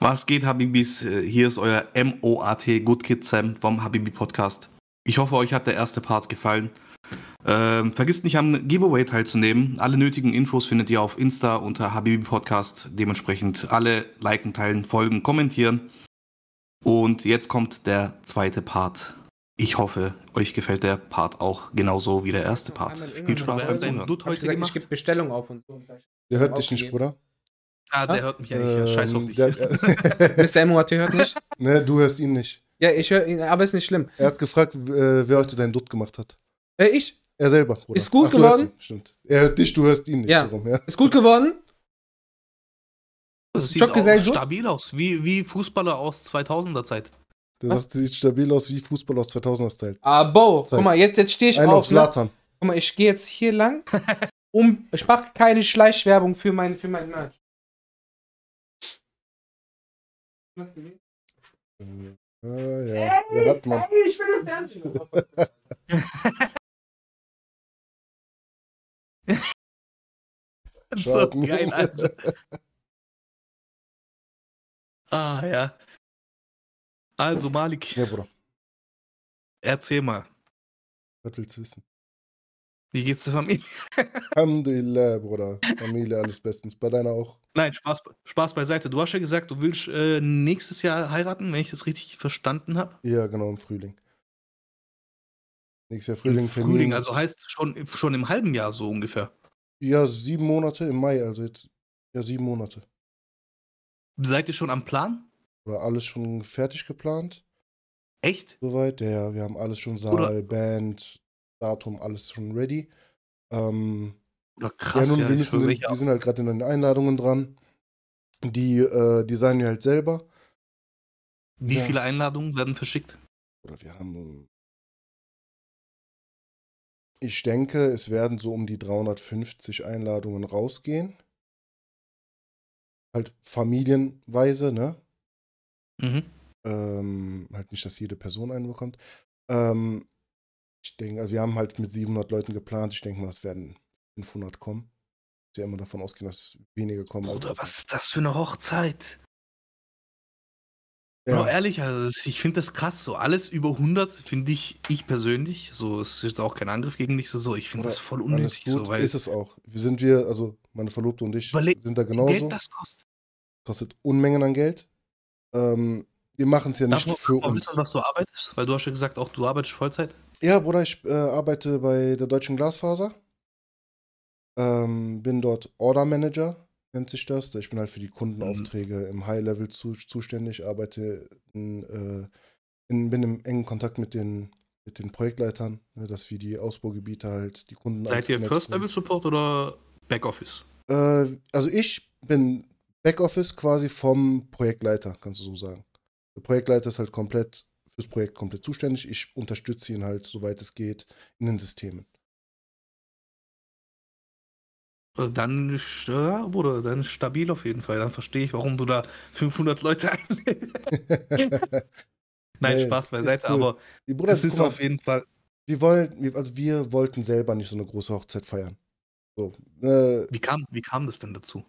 Was geht, Habibis? Hier ist euer MOAT Good Kid Sam vom Habibi Podcast. Ich hoffe, euch hat der erste Part gefallen. Ähm, vergisst nicht am Giveaway teilzunehmen. Alle nötigen Infos findet ihr auf Insta unter Habibi Podcast. Dementsprechend alle liken, teilen, folgen, kommentieren. Und jetzt kommt der zweite Part. Ich hoffe, euch gefällt der Part auch genauso wie der erste Part. Viel Spaß beim Zuhören. Gesagt, ich gebe Bestellung auf und so. Der hört dich nicht, Bruder. Ah, der hört mich ja nicht. Ähm, Scheiß auf dich. Der, Mr. MOAT hört nicht? Ne, du hörst ihn nicht. Ja, ich höre ihn, aber ist nicht schlimm. Er hat gefragt, äh, wer heute deinen Dutt gemacht hat. Äh, ich. Er selber, Bruder. Ist gut Ach, geworden? Stimmt. Er hört dich, du hörst ihn nicht. Ja. Darum, ja. Ist gut geworden? Das sieht auch stabil aus, wie, wie Fußballer aus 2000er Zeit. Der sagt, sieht stabil aus wie Fußballer aus 2000er Zeit. Ah, Bo, guck mal, jetzt, jetzt stehe ich Ein auf. Ne? Guck mal, ich gehe jetzt hier lang. um, ich mache keine Schleichwerbung für mein, für mein Merch. Was gewesen? Äh, ja, ey, hat man. Ey, ich bin im Fernsehen. so geil, Alter. ah, ja. Also, Malik. Ja, Bruder. Erzähl mal. Was willst du wissen? Wie geht's der Familie? Alhamdulillah, Bruder. Familie, alles bestens. Bei deiner auch? Nein, Spaß, Spaß beiseite. Du hast ja gesagt, du willst äh, nächstes Jahr heiraten, wenn ich das richtig verstanden habe. Ja, genau, im Frühling. Nächstes Jahr Frühling. Im Frühling, also heißt schon, schon im halben Jahr so ungefähr. Ja, sieben Monate im Mai, also jetzt, ja, sieben Monate. Seid ihr schon am Plan? Oder alles schon fertig geplant? Echt? Soweit, ja, wir haben alles schon Saal, Oder Band, Datum, alles schon ready. Ähm, Oder krass, ja, nun, ja, wir, müssen den, wir sind halt gerade in den Einladungen dran. Die äh, designen wir halt selber. Wie ja. viele Einladungen werden verschickt? Oder wir haben. Ich denke, es werden so um die 350 Einladungen rausgehen. Halt familienweise, ne? Mhm. Ähm, halt nicht, dass jede Person einen bekommt. Ähm, ich denke, also wir haben halt mit 700 Leuten geplant. Ich denke mal, es werden 500 kommen. Ich ja immer davon ausgehen, dass weniger kommen. Bruder, was ist das für eine Hochzeit? Ja. Bro, ehrlich, also ich finde das krass. So alles über 100 finde ich, ich persönlich, so es ist jetzt auch kein Angriff gegen dich, so, so ich finde das voll unnötig. Gut, so, weil ist es auch. Wir sind wir, also meine Verlobte und ich, sind da genauso. Geld das kostet. Kostet Unmengen an Geld. Ähm, wir machen es ja nicht Darf für uns. Wissen, was du arbeitest? Weil du hast ja gesagt, auch du arbeitest Vollzeit. Ja, Bruder, ich äh, arbeite bei der Deutschen Glasfaser. Ähm, bin dort Order Manager, nennt sich das. Ich bin halt für die Kundenaufträge mhm. im High-Level zu, zuständig, arbeite in, äh, in, bin im engen Kontakt mit den, mit den Projektleitern, ne, dass wir die Ausbaugebiete halt, die Kunden Seid ihr First-Level-Support oder Backoffice? Äh, also ich bin Backoffice quasi vom Projektleiter, kannst du so sagen. Der Projektleiter ist halt komplett fürs Projekt komplett zuständig. Ich unterstütze ihn halt, soweit es geht, in den Systemen. Also dann, ja, Bruder, dann stabil auf jeden Fall. Dann verstehe ich, warum du da 500 Leute einlädst. Nein, nee, Spaß beiseite, cool. aber Die Bruder, das ist mal, auf jeden Fall. Wir wollen, also wir wollten selber nicht so eine große Hochzeit feiern. So, äh, wie, kam, wie kam das denn dazu?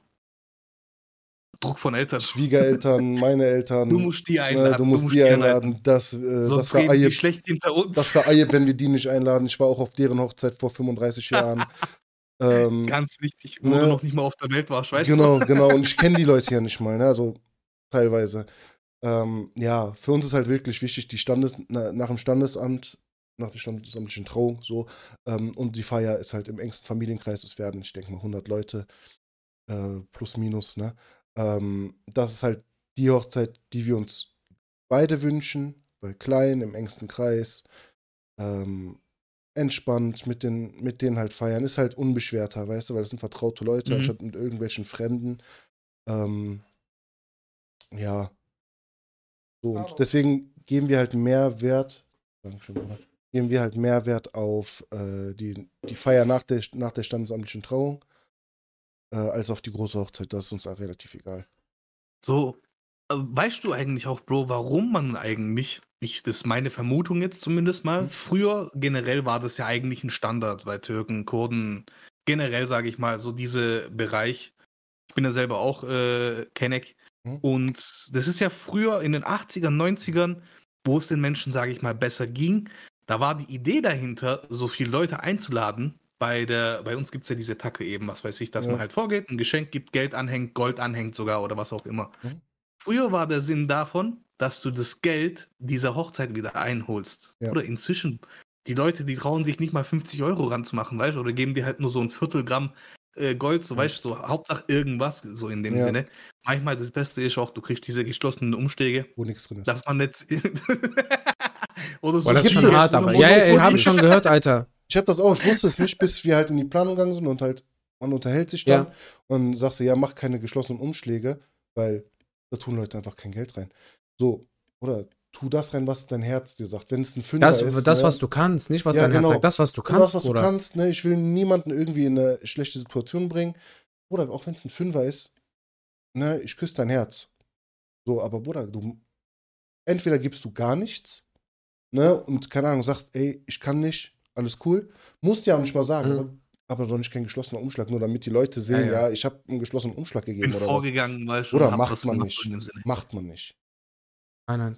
Druck von Eltern. Schwiegereltern, meine Eltern. Du musst die einladen. Äh, du musst, du musst die einladen. Das, äh, das war Eie, schlecht hinter uns. Das war Eie, wenn wir die nicht einladen. Ich war auch auf deren Hochzeit vor 35 Jahren. ähm, Ganz wichtig, wo ne, du noch nicht mal auf der Welt warst, weißt genau, du? Genau, genau. Und ich kenne die Leute ja nicht mal, ne? Also teilweise. Ähm, ja, für uns ist halt wirklich wichtig, die Standes, na, nach dem Standesamt, nach der standesamtlichen Trauung, so. Ähm, und die Feier ist halt im engsten Familienkreis. Es werden, ich denke mal, 100 Leute, äh, plus minus, ne? Ähm, das ist halt die Hochzeit, die wir uns beide wünschen, weil klein, im engsten Kreis, ähm, entspannt mit, den, mit denen halt feiern, ist halt unbeschwerter, weißt du, weil das sind vertraute Leute, mhm. anstatt mit irgendwelchen Fremden. Ähm, ja. So, und deswegen geben wir halt mehr Wert, geben wir halt mehr Wert auf äh, die, die Feier nach der, nach der standesamtlichen Trauung äh, als auf die große Hochzeit. Das ist uns auch relativ egal. So, äh, weißt du eigentlich auch, Bro, warum man eigentlich, ich, das ist meine Vermutung jetzt zumindest mal, mhm. früher generell war das ja eigentlich ein Standard bei Türken, Kurden, generell sage ich mal, so diese Bereich. Ich bin ja selber auch äh, Kenneck. Mhm. Und das ist ja früher in den 80ern, 90ern, wo es den Menschen, sage ich mal, besser ging. Da war die Idee dahinter, so viele Leute einzuladen. Bei, der, bei uns gibt es ja diese Tacke eben, was weiß ich, dass Ja. man halt vorgeht, ein Geschenk gibt, Geld anhängt, Gold anhängt sogar oder was auch immer. Mhm. Früher war der Sinn davon, dass du das Geld dieser Hochzeit wieder einholst. Ja. Oder inzwischen, die Leute, die trauen sich nicht mal 50 Euro ranzumachen, weißt du, oder geben dir halt nur so ein Viertelgramm äh, Gold, so weißt du, so Hauptsache irgendwas, so in dem Ja. Sinne. Manchmal das Beste ist auch, du kriegst diese geschlossenen Umschläge, Wo nichts drin ist. dass man nicht. oder Boah, das ist schon hart, so aber. Ja, ja, habe ich schon gehört, Alter. Ich habe das auch, ich wusste es nicht, bis wir halt in die Planung gegangen sind und halt, man unterhält sich dann Ja. und sagst du, ja, mach keine geschlossenen Umschläge, weil da tun Leute einfach kein Geld rein. So, oder tu das rein, was dein Herz dir sagt. Wenn es ein Fünfer Das, ist. das ne, was du kannst, nicht was Ja, dein Herz genau. sagt. Das, was du kannst, das, was Bruder. du kannst, ne? Ich will niemanden irgendwie in eine schlechte Situation bringen. Oder auch wenn es ein Fünfer ist, ne, ich küsse dein Herz. So, aber Bruder, du entweder gibst du gar nichts, ne, und keine Ahnung, sagst, ey, ich kann nicht, alles cool. Musst ja auch nicht mal sagen, Mhm. aber, doch nicht kein geschlossener Umschlag, nur damit die Leute sehen, Ja, ja, ja. ich habe einen geschlossenen Umschlag bin gegeben oder was. vorgegangen, weißt du, Oder und hab macht man nicht. so. Macht man nicht. Nein, nein.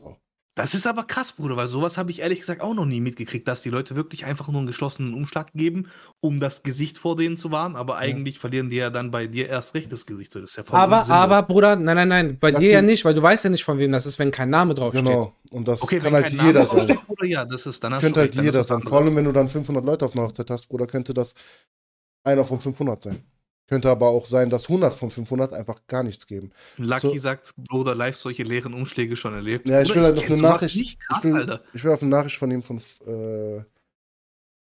Das ist aber krass, Bruder, weil sowas habe ich ehrlich gesagt auch noch nie mitgekriegt, dass die Leute wirklich einfach nur einen geschlossenen Umschlag geben, um das Gesicht vor denen zu wahren, aber eigentlich verlieren die ja dann bei dir erst recht das Gesicht. Das ist ja voll Aber, aber, Bruder, nein, nein, nein. Bei Lucky- dir ja nicht, weil du weißt ja nicht, von wem das ist, wenn kein Name draufsteht. Genau. Und das okay, kann halt jeder sein. Bruder, ja, das ist dann hast Könnte du halt jeder sein. Vor allem, wenn du dann 500 Leute auf einer Hochzeit hast, Bruder, könnte das einer von 500 sein. Könnte aber auch sein, dass 100 von 500 einfach gar nichts geben. Lucky so- sagt, Bruder, live solche leeren Umschläge schon erlebt. Ja, ich will halt noch eine Nachricht. Nicht krass, ich, will, Alter. ich will auf eine Nachricht von ihm von äh,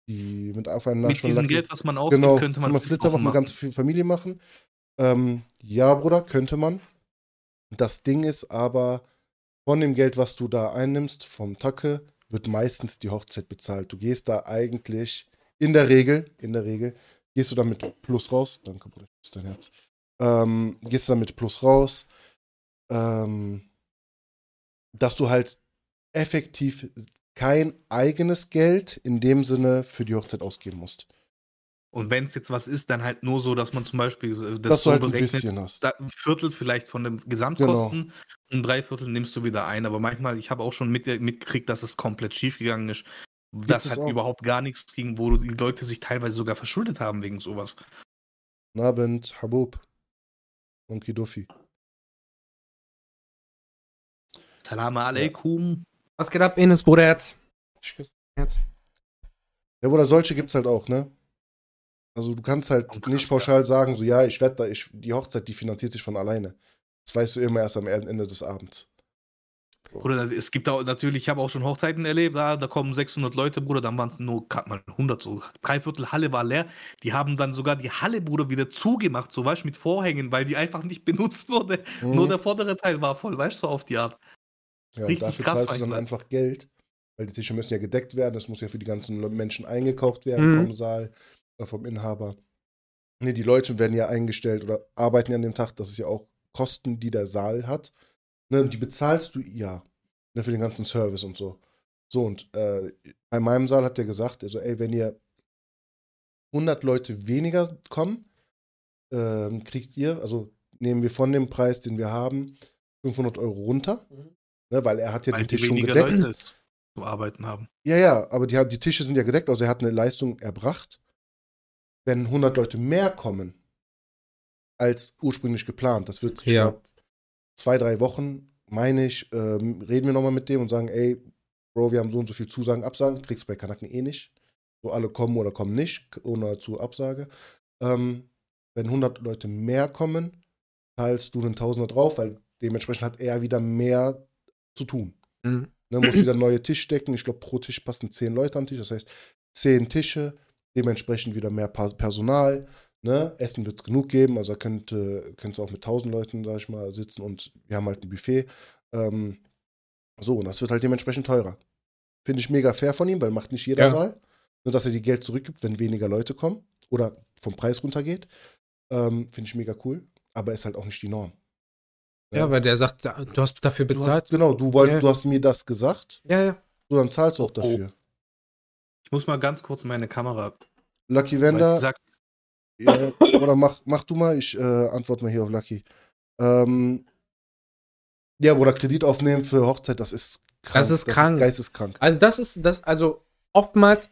die mit auf einer Nachricht Mit diesem Lucky- Geld, was man ausgibt, genau, könnte kann man man Flitterwochen eine ganze Fa- Familie machen. Ähm, ja, Bruder, könnte man. Das Ding ist aber, von dem Geld, was du da einnimmst, vom Tacke, wird meistens die Hochzeit bezahlt. Du gehst da eigentlich, in der Regel, in der Regel, gehst du da mit Plus raus. Danke, Bruder, das ist dein Herz. Ähm, gehst da mit Plus raus. Ähm, dass du halt effektiv kein eigenes Geld in dem Sinne für die Hochzeit ausgeben musst. Und wenn es jetzt was ist, dann halt nur so, dass man zum Beispiel das dass so du halt ein berechnet, bisschen hast. da- ein Viertel vielleicht von den Gesamtkosten und drei Viertel nimmst du wieder ein. Aber manchmal, ich habe auch schon mit, mitgekriegt, dass es komplett schief gegangen ist. Dass es halt auch. überhaupt gar nichts ging, wo die Leute sich teilweise sogar verschuldet haben wegen sowas. Guten Abend, Habub. Monkey Duffy. Salam alaikum. Was geht ab, Ines, Bruder? Herz? Ich küsse Herz. Ja, Bruder, solche gibt's halt auch, ne? Also du kannst halt Oh, krass, nicht pauschal sagen, so ja, ich werde da, ich, die Hochzeit, die finanziert sich von alleine. Das weißt du immer erst am Ende des Abends. Bruder, es gibt auch natürlich, ich habe auch schon Hochzeiten erlebt, da, da kommen 600 Leute, Bruder, dann waren es nur gerade mal 100, so drei Viertel Halle war leer. Die haben dann sogar die Halle, Bruder, wieder zugemacht, so weißt du, mit Vorhängen, weil die einfach nicht benutzt wurde. Mhm. Nur der vordere Teil war voll, weißt du, so auf die Art. ja, und richtig dafür krass zahlst du dann einfach Geld, weil die Tische müssen ja gedeckt werden, das muss ja für die ganzen Menschen eingekauft werden Mhm. vom Saal oder vom Inhaber. Nee, die Leute werden ja eingestellt oder arbeiten ja an dem Tag, das ist ja auch Kosten, die der Saal hat. Ne, die bezahlst du ja. Ne, für den ganzen Service und so. So, und äh, bei meinem Saal hat der gesagt, also, ey, wenn ihr 100 Leute weniger kommen, ähm, kriegt ihr, also nehmen wir von dem Preis, den wir haben, 500 Euro runter. Mhm. Ne, weil er hat ja weil den Tisch schon gedeckt. Leute zu arbeiten haben. Ja, ja, aber die, die Tische sind ja gedeckt, also er hat eine Leistung erbracht. Wenn 100 Leute mehr kommen als ursprünglich geplant, das wird, ich Ja. glaube, zwei, drei Wochen, meine ich, ähm, reden wir nochmal mit dem und sagen, ey, Bro, wir haben so und so viel Zusagen, Absagen, kriegst bei Kanaken eh nicht. So alle kommen oder kommen nicht, ohne zu Absage. Ähm, wenn 100 Leute mehr kommen, zahlst du einen Tausender drauf, weil dementsprechend hat er wieder mehr zu tun. Mhm. Ne, muss wieder neue Tischdecken. Ich glaube, pro Tisch passen zehn Leute an den Tisch. Das heißt, zehn Tische, dementsprechend wieder mehr Personal. Ne? Essen wird es genug geben. Also da könnte, könntest du auch mit tausend Leuten, sag ich mal, sitzen und wir haben halt ein Buffet. Ähm, so, und das wird halt dementsprechend teurer. Finde ich mega fair von ihm, weil macht nicht jeder Ja. Saal. Nur, dass er die Geld zurückgibt, wenn weniger Leute kommen oder vom Preis runtergeht. Ähm, Finde ich mega cool. Aber ist halt auch nicht die Norm. Ja, weil der sagt, du hast dafür Du bezahlt. hast, genau, du, wollt, Ja. du hast mir das gesagt. Ja, ja. So, dann zahlst du auch Oh, oh. dafür. Ich muss mal ganz kurz meine Kamera. Lucky weil Wender, ich sag, ja, oder mach, mach du mal, ich äh, antworte mal hier auf Lucky. Ähm, Ja, oder Kredit aufnehmen für Hochzeit, das ist krank. Das ist krank. geisteskrank. Also das ist das, also oftmals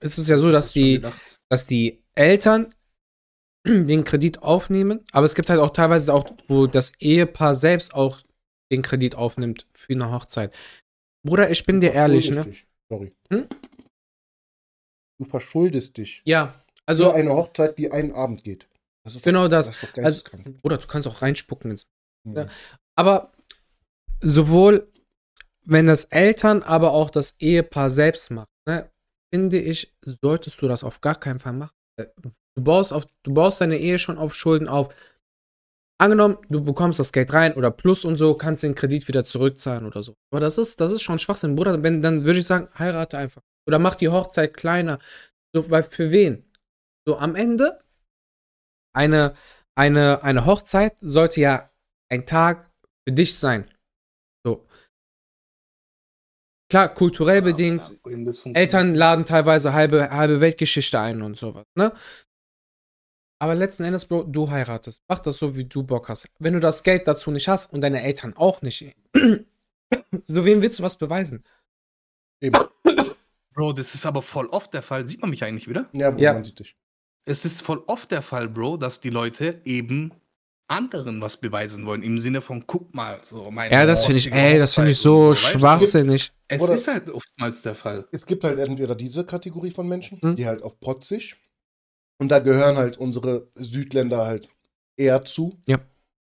ist es ja so, dass die, dass die Eltern den Kredit aufnehmen, aber es gibt halt auch teilweise auch, wo das Ehepaar selbst auch den Kredit aufnimmt für eine Hochzeit. Bruder, ich bin dir ehrlich, ne? Sorry. Hm? Du verschuldest dich. Ja, Also also eine Hochzeit, die einen Abend geht. Das ist Genau doch, das. doch Also. Bruder, du kannst auch reinspucken ins Mhm. ja. Aber sowohl wenn das Eltern, aber auch das Ehepaar selbst macht, ne, finde ich, solltest du das auf gar keinen Fall machen. Äh, Du baust, auf, du baust deine Ehe schon auf Schulden auf. Angenommen, du bekommst das Geld rein oder plus und so, kannst den Kredit wieder zurückzahlen oder so. Aber das ist, das ist schon Schwachsinn, Bruder. Wenn, dann würde ich sagen, heirate einfach. Oder mach die Hochzeit kleiner. So, weil für wen? So, am Ende, eine, eine, eine Hochzeit sollte ja ein Tag für dich sein. So. Klar, kulturell bedingt, Eltern laden teilweise halbe, halbe Weltgeschichte ein und sowas, ne? Aber letzten Endes, Bro, du heiratest. Mach das so, wie du Bock hast. Wenn du das Geld dazu nicht hast und deine Eltern auch nicht, so wem willst du was beweisen? Eben. Bro, das ist aber voll oft der Fall. Sieht man mich eigentlich wieder? Ja, Bruder, Ja. man sieht dich. Es ist voll oft der Fall, Bro, dass die Leute eben anderen was beweisen wollen. Im Sinne von, guck mal, so meine Ja, das finde ich, ey, das finde ich so du? schwachsinnig. Es Oder- ist halt oftmals der Fall. Es gibt halt entweder diese Kategorie von Menschen, Hm. die halt auf protzig. Und da gehören halt unsere Südländer halt eher zu. Ja.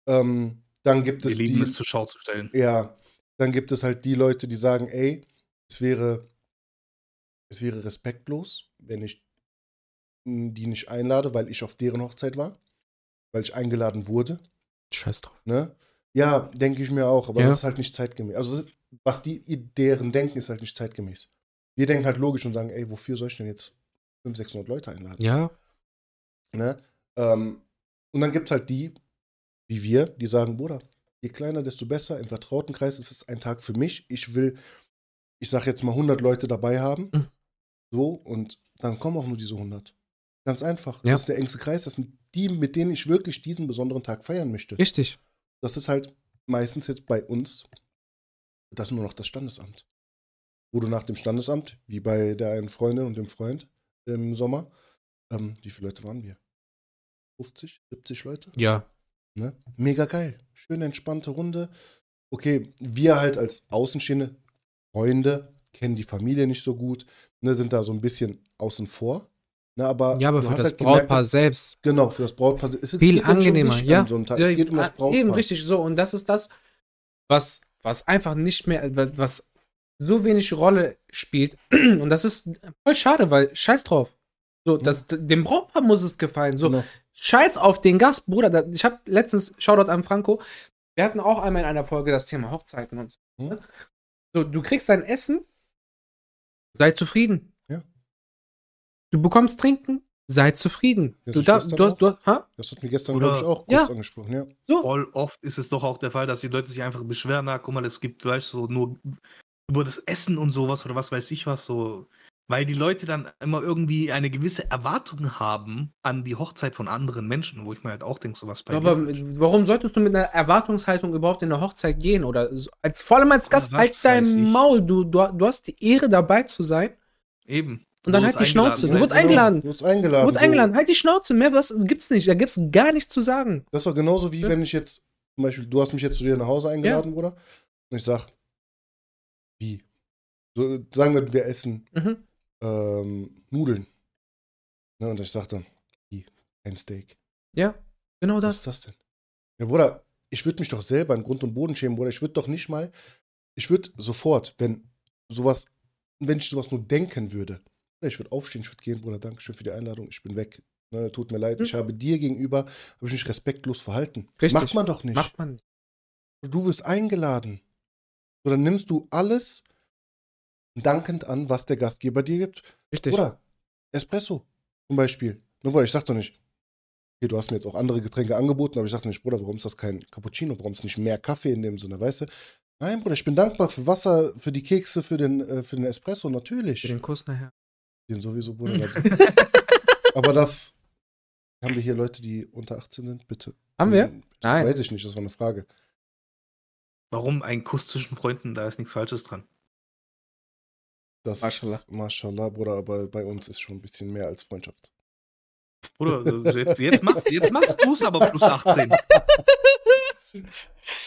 Ähm, dann gibt Wir es lieben die. es zur Schau zu stellen. Ja, dann gibt es halt die Leute, die sagen, ey, es wäre, es wäre respektlos, wenn ich die nicht einlade, weil ich auf deren Hochzeit war, weil ich eingeladen wurde. Scheiß drauf. Ne? Ja, denke ich mir auch, aber Ja. das ist halt nicht zeitgemäß. Also was die deren denken, ist halt nicht zeitgemäß. Wir denken halt logisch und sagen, ey, wofür soll ich denn jetzt 500, 600 Leute einladen? Ja, Ne? Ähm, und dann gibt es halt die, wie wir, die sagen, Bruder, je kleiner, desto besser. Im vertrauten Kreis ist es ein Tag für mich. Ich will, ich sag jetzt mal 100 Leute dabei haben. Mhm. So, und dann kommen auch nur diese 100. Ganz einfach. Ja. Das ist der engste Kreis. Das sind die, mit denen ich wirklich diesen besonderen Tag feiern möchte. richtig. Das ist halt meistens jetzt bei uns das nur noch das Standesamt. Wo du nach dem Standesamt, wie bei der einen Freundin und dem Freund im Sommer, ähm, wie viele Leute waren wir? 50, 70 Leute? Ja. Ne? Mega geil. Schöne, entspannte Runde. Okay, wir halt als Außenstehende, Freunde, kennen die Familie nicht so gut, ne, sind da so ein bisschen außen vor. Ne, aber Ja, aber für das halt gemerkt, Brautpaar dass- selbst Genau, für das Brautpaar. Es ist- viel dann schon angenehmer, ja. an So ja es geht um das Brautpaar. Eben richtig so. Und das ist das, was, was einfach nicht mehr, was so wenig Rolle spielt. Und das ist voll schade, weil scheiß drauf. So, das, dem Brautpaar muss es gefallen. So, Genau. Scheiß auf den Gast, Bruder. Ich habe letztens, Shoutout an Franco, wir hatten auch einmal in einer Folge das Thema Hochzeiten und so. Hm. ne? So, du kriegst dein Essen, sei zufrieden. Ja. Du bekommst Trinken, sei zufrieden. Das Du, gestern du, hast, du hast, ha? Das hat mir gestern, glaube ich, auch Ja. kurz angesprochen, ja. So. Voll oft ist es doch auch der Fall, dass die Leute sich einfach beschweren, na, guck mal, es gibt, weißt du, so nur über das Essen und sowas oder was weiß ich was, so. Weil die Leute dann immer irgendwie eine gewisse Erwartung haben an die Hochzeit von anderen Menschen, wo ich mir halt auch denke, sowas bei Aber warum solltest du mit einer Erwartungshaltung überhaupt in eine Hochzeit gehen? Oder als, vor allem als Gast, halt dein. Maul. Du, du, du hast die Ehre, dabei zu sein. Eben. Und dann halt die Schnauze. Du wurdest eingeladen. Du wurdest eingeladen. Du wurdest so. eingeladen. Halt die Schnauze. Mehr was gibt's nicht. Da gibt's gar nichts zu sagen. Das ist doch genauso wie Ja. wenn ich jetzt, zum Beispiel, du hast mich jetzt zu dir nach Hause eingeladen, Bruder. Und ich sag, wie? So, sagen wir, wir essen Mhm. ähm, Nudeln. Ne, und ich sag dann, wie? Ein Steak. Ja, genau Was das. ist das denn? Ja, Bruder, ich würde mich doch selber in Grund und Boden schämen, Bruder. Ich würde doch nicht mal, ich würde sofort, wenn sowas, wenn ich sowas nur denken würde, ich würde aufstehen, ich würde gehen, Bruder, danke schön für die Einladung, ich bin weg. Ne, tut mir leid, Hm. ich habe dir gegenüber, habe ich mich respektlos verhalten. Richtig. Macht man doch nicht. Macht man nicht. Du wirst eingeladen. So, dann nimmst du alles dankend an, was der Gastgeber dir gibt. Richtig. Oder Espresso zum Beispiel. Nur weil ich sag doch nicht, okay, du hast mir jetzt auch andere Getränke angeboten, aber ich sag doch nicht, Bruder, warum ist das kein Cappuccino? Warum ist nicht mehr Kaffee in dem Sinne, weißt du? Nein, Bruder, ich bin dankbar für Wasser, für die Kekse, für den, äh, für den Espresso, natürlich. Für den Kuss nachher. Den sowieso, Bruder. aber das haben wir hier Leute, die unter 18 sind, bitte. Haben wir? Nein. Weiß ich nicht, das war eine Frage. Warum ein Kuss zwischen Freunden? Da ist nichts Falsches dran. Das, Mashallah. Mashallah, Bruder, aber bei uns ist schon ein bisschen mehr als Freundschaft. Oder also jetzt, jetzt machst, jetzt machst du es aber plus 18.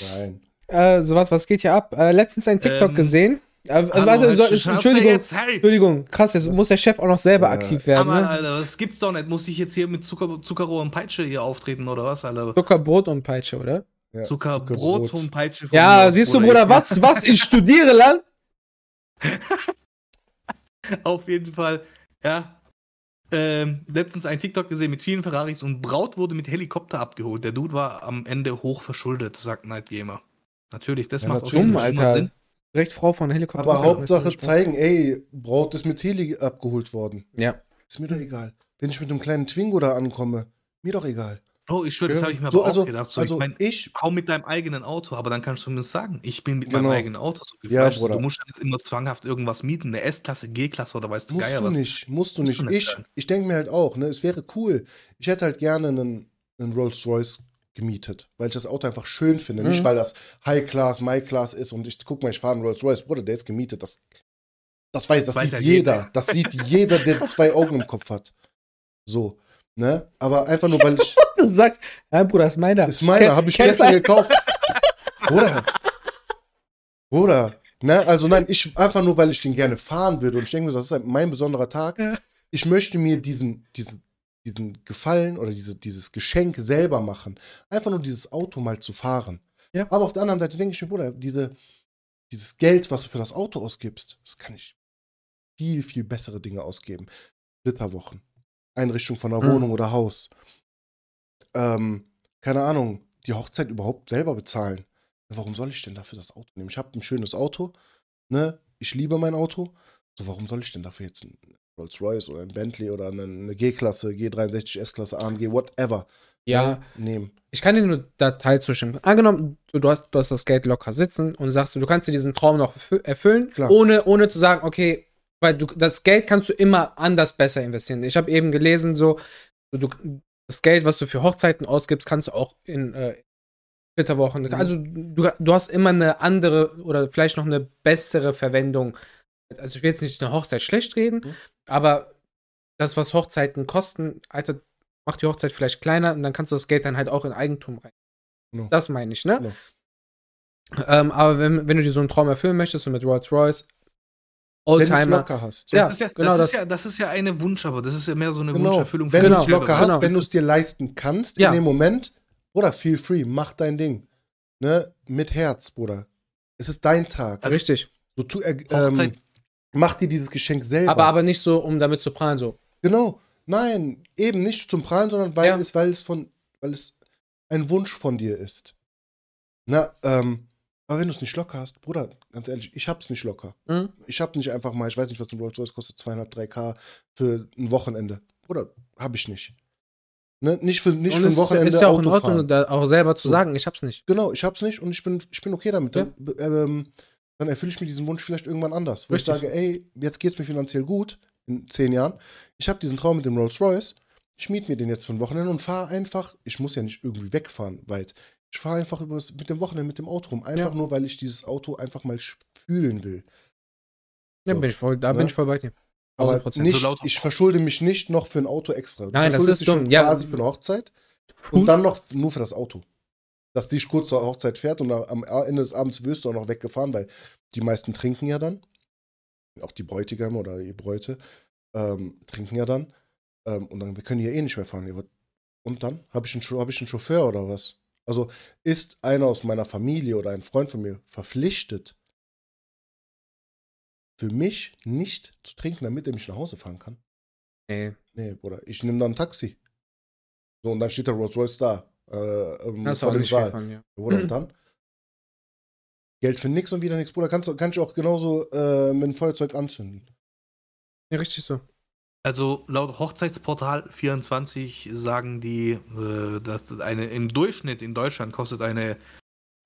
Nein. Äh, sowas, was geht hier ab? Äh, letztens ein TikTok Ähm, gesehen. Äh, Hallo, warte, so, Entschuldigung, Jetzt, hey. Entschuldigung, krass, jetzt Was? muss der Chef auch noch selber Ja. aktiv werden. Mann, Ne? Alter, das gibt's doch nicht. Muss ich jetzt hier mit Zucker, Zuckerrohr und Peitsche hier auftreten oder was, Alter? Zucker, Brot und Peitsche, oder? Ja, Zuckerbrot und Peitsche. Ja, mir siehst du, Bruder. Bruder, was, was? Ich studiere lang? Auf jeden Fall, ja. Ähm, letztens ein TikTok gesehen mit vielen Ferraris und Braut wurde mit Helikopter abgeholt. Der Dude war am Ende hoch verschuldet, sagt Night Gamer. Natürlich, das Ja, macht natürlich. jeden Dumm, Alter. Sinn. Direkt Frau von Helikopter. Aber Hauptsache zeigen, ey, Braut ist mit Heli abgeholt worden. Ja. Ist mir doch egal. Wenn ich mit einem kleinen Twingo da ankomme, mir doch egal. Bro, ich schwöre, das habe ich mir so, aber also, auch gedacht. So, also ich mein, ich, kaum mit deinem eigenen Auto, aber dann kannst du zumindest sagen, ich bin mit Genau. meinem eigenen Auto so Ja. Bruder. du musst ja nicht immer zwanghaft irgendwas mieten, eine S-Klasse, G-Klasse oder weißt du musst Geier du was. nicht, musst du Musst nicht. du nicht Ich, sein. ich denke mir halt auch, ne, es wäre cool. Ich hätte halt gerne einen, einen Rolls Royce gemietet, weil ich das Auto einfach schön finde. Nicht, Mhm. weil das High Class, My Class ist und ich guck mal, ich fahre einen Rolls Royce, Bruder, der ist gemietet. Das, das weiß, das Weiß sieht ja jeder. jeder. Das sieht jeder, der zwei Augen im Kopf hat. So, ne? Aber einfach nur, weil ich. Du sagst, ja, Bruder, ist meiner. Ist meiner, habe ich gestern gekauft. Bruder. Bruder. Ne, also nein, ich einfach nur, weil ich den gerne fahren würde und ich denke, das ist halt mein besonderer Tag. Ja. Ich möchte mir diesen, diesen, diesen Gefallen oder diese, dieses Geschenk selber machen. Einfach nur dieses Auto mal zu fahren. Ja. Aber auf der anderen Seite denke ich mir, Bruder, diese, dieses Geld, was du für das Auto ausgibst, das kann ich viel, viel bessere Dinge ausgeben. Flitterwochen. Einrichtung von einer Mhm. Wohnung oder Haus. Ähm, keine Ahnung, die Hochzeit überhaupt selber bezahlen. Warum soll ich denn dafür das Auto nehmen? Ich habe ein schönes Auto, ne? Ich liebe mein Auto. So, warum soll ich denn dafür jetzt ein Rolls Royce oder ein Bentley oder eine, eine G-Klasse, G63 S-Klasse, AMG, whatever Ja, ne, nehmen? ich kann dir nur da Teil zustimmen. Angenommen, du, hast, du hast das Geld locker sitzen und sagst du, du kannst dir diesen Traum noch erfü- erfüllen, Klar. ohne, ohne zu sagen, okay, weil du, das Geld kannst du immer anders besser investieren. Ich habe eben gelesen, so, du, das Geld, was du für Hochzeiten ausgibst, kannst du auch in äh, Flitterwochen. Mhm. Also du, du hast immer eine andere oder vielleicht noch eine bessere Verwendung. Also ich will jetzt nicht eine Hochzeit schlecht reden, Mhm. Aber das, was Hochzeiten kosten, Alter, macht die Hochzeit vielleicht kleiner und dann kannst du das Geld dann halt auch in Eigentum rein. Genau. Das meine ich, ne? Genau. Ähm, aber wenn, wenn du dir so einen Traum erfüllen möchtest, so mit Rolls Royce, Wenn du es Oldtimer, locker hast. Ja, das, ist ja, genau das, ist das. ja, das ist ja eine Wunsch, aber das ist ja mehr so eine Genau. Wunscherfüllung Wenn du es locker hast, genau. wenn du es dir leisten kannst Ja. in dem Moment, Bruder, feel free, mach dein Ding. Ne? Mit Herz, Bruder. Es ist dein Tag. richtig. So, tu, äh, ähm, Hochzeit- mach dir dieses Geschenk selber. Aber, aber nicht so, um damit zu prahlen, so. Genau. Nein, eben nicht zum Prahlen, sondern weil Ja. es, weil es von, weil es ein Wunsch von dir ist. Na, ähm, aber wenn du es nicht locker hast, Bruder, ganz ehrlich, ich hab's nicht locker. Mhm. Ich hab nicht einfach mal, ich weiß nicht, was ein Rolls Royce kostet, 200, 3K für ein Wochenende. Bruder, hab ich nicht. Ne? Nicht für, nicht und für ein es Wochenende ist ja auch in Auto Ordnung, fahren. da auch selber zu So. sagen, ich hab's nicht. Genau, ich hab's nicht und ich bin, ich bin okay damit. Ja. Ähm, dann erfülle ich mir diesen Wunsch vielleicht irgendwann anders. Wo Richtig. ich sage, ey, jetzt geht's mir finanziell gut, in zehn Jahren. Ich habe diesen Traum mit dem Rolls Royce. Ich miete mir den jetzt für ein Wochenende und fahre einfach, ich muss ja nicht irgendwie wegfahren weit. Ich fahre einfach übers, mit dem Wochenende mit dem Auto rum. Einfach Ja. nur, weil ich dieses Auto einfach mal fühlen will. Ja, So. bin ich voll, da Ne? bin ich voll bei dir. Aber 1000%. nicht, ich verschulde mich nicht noch für ein Auto extra. Du Nein, das ist dumm. Ja. quasi für eine Hochzeit und dann noch nur für das Auto. Dass dich kurz zur Hochzeit fährt und am Ende des Abends wirst du auch noch weggefahren, weil die meisten trinken ja dann. Auch die Bräutigame oder die Bräute ähm, trinken ja dann. Ähm, und dann wir können ja eh nicht mehr fahren. Und dann? Habe ich, einen hab ich einen Chauffeur oder was? Also ist einer aus meiner Familie oder ein Freund von mir verpflichtet, für mich nicht zu trinken, damit er mich nach Hause fahren kann? Nee, Nee, Bruder, ich nehme dann ein Taxi. So, und dann steht der Rolls Royce da. Äh, ähm, das ist vor auch dem Saal. von, ja. Und dann? Geld für nix und wieder nix, Bruder. Kannst, du- kann ich auch genauso äh, mit dem Feuerzeug anzünden. Ja, richtig so. Also laut Hochzeitsportal 24 sagen die, äh, dass eine im Durchschnitt in Deutschland kostet eine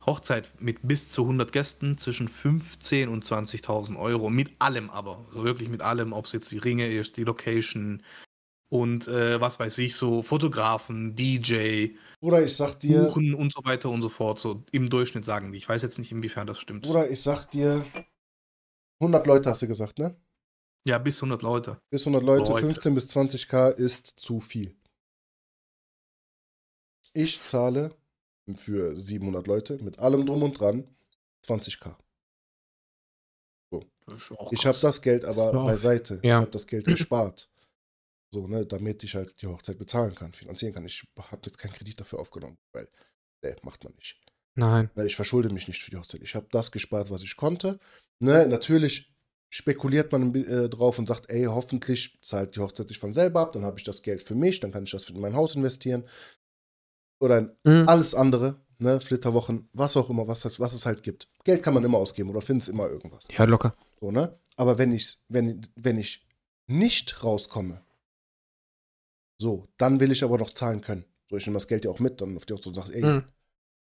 Hochzeit mit bis zu 100 Gästen zwischen 15 und 20.000 Euro. Mit allem aber. Also wirklich mit allem, ob es jetzt die Ringe ist, die Location und äh, was weiß ich, so Fotografen, DJ, Bruder, ich sag dir, Buchen und so weiter und so fort. So im Durchschnitt sagen die. Ich weiß jetzt nicht, inwiefern das stimmt. Bruder, ich sag dir, 100 Leute hast du gesagt, ne? Ja, bis 100 Leute. Bis 100 Leute, ich- 15 bis 20k ist zu viel. Ich zahle für 700 Leute mit allem drum und dran 20k. Das ist auch Ich habe das Geld aber auch- beiseite. Ich ja. habe das Geld gespart. So, ne, damit ich halt die Hochzeit bezahlen kann, finanzieren kann. Ich habe jetzt keinen Kredit dafür aufgenommen, weil, ne, macht man nicht. Nein. Ne, ich verschulde mich nicht für die Hochzeit. Ich habe das gespart, was ich konnte. Ne, natürlich spekuliert man äh, drauf und sagt, ey, hoffentlich zahlt die Hochzeit sich von selber ab, dann habe ich das Geld für mich, dann kann ich das in mein Haus investieren. Oder in Mhm. alles andere, ne, Flitterwochen, was auch immer, was, es- was es halt gibt. Geld kann man immer ausgeben oder findet immer irgendwas. Ja, locker. So, ne? Aber wenn ich, wenn, wenn ich nicht rauskomme, so, dann will ich aber noch zahlen können. So, ich nehme das Geld ja auch mit, dann auf die und sage, ey, Mhm.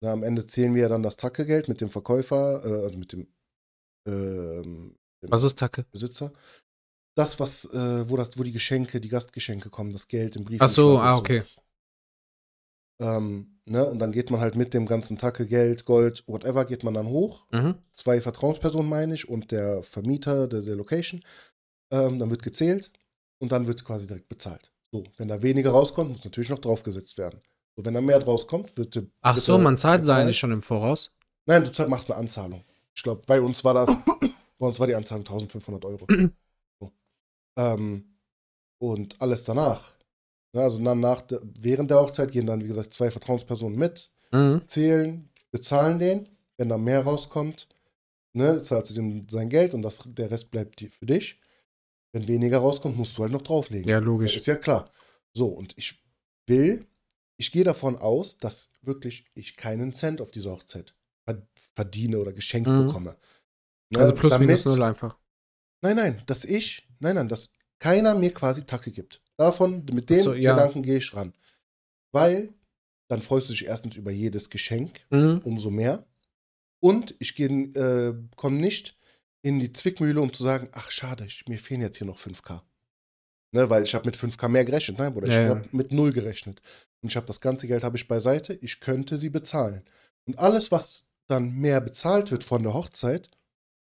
na, am Ende zählen wir ja dann das Tackegeld mit dem Verkäufer, äh, also mit dem, ähm, dem Was ist Tacke? Besitzer. Das, was, äh, wo, das, wo die Geschenke, die Gastgeschenke kommen, das Geld im Brief. Ach so, ah, okay. Ähm, ne? Und dann geht man halt mit dem ganzen Tacke, Geld, Gold, whatever, geht man dann hoch. Mhm. Zwei Vertrauenspersonen, meine ich, und der Vermieter der, der Location. Ähm, dann wird gezählt und dann wird quasi direkt bezahlt. So, wenn da weniger rauskommt, muss natürlich noch draufgesetzt werden. So, wenn da mehr rauskommt, wird. wird Ach so, man zahlt es eigentlich schon im Voraus. Nein, du machst eine Anzahlung. Ich glaube, bei uns war das, bei uns war die Anzahlung 1500 Euro. so. ähm, und alles danach. Ne, also dann nach, der- während der Hochzeit gehen dann, wie gesagt, zwei Vertrauenspersonen mit, Mhm. zählen, bezahlen den. Wenn da mehr rauskommt, ne, zahlst du dem sein Geld und das, der Rest bleibt die- für dich. Wenn weniger rauskommt, musst du halt noch drauflegen. Ja, Das logisch. ist ja klar. So, und ich will, ich gehe davon aus, dass wirklich ich keinen Cent auf dieser Hochzeit ver- verdiene oder geschenkt Mhm. bekomme. Ne, Also plus damit- minus null einfach. Nein, nein, dass ich, nein, nein, dass keiner mir quasi Tacke gibt. Davon, mit dem so, ja. Gedanken gehe ich ran. Weil dann freust du dich erstens über jedes Geschenk, Mhm. umso mehr. Und ich äh, komme nicht in die Zwickmühle, um zu sagen, ach schade, ich, mir fehlen jetzt hier noch 5K. Ne, weil ich habe mit 5K mehr gerechnet, nein, Bruder, ich Ja, ja. habe mit null gerechnet. Und ich habe das ganze Geld habe ich beiseite, ich könnte sie bezahlen. Und alles, was dann mehr bezahlt wird von der Hochzeit,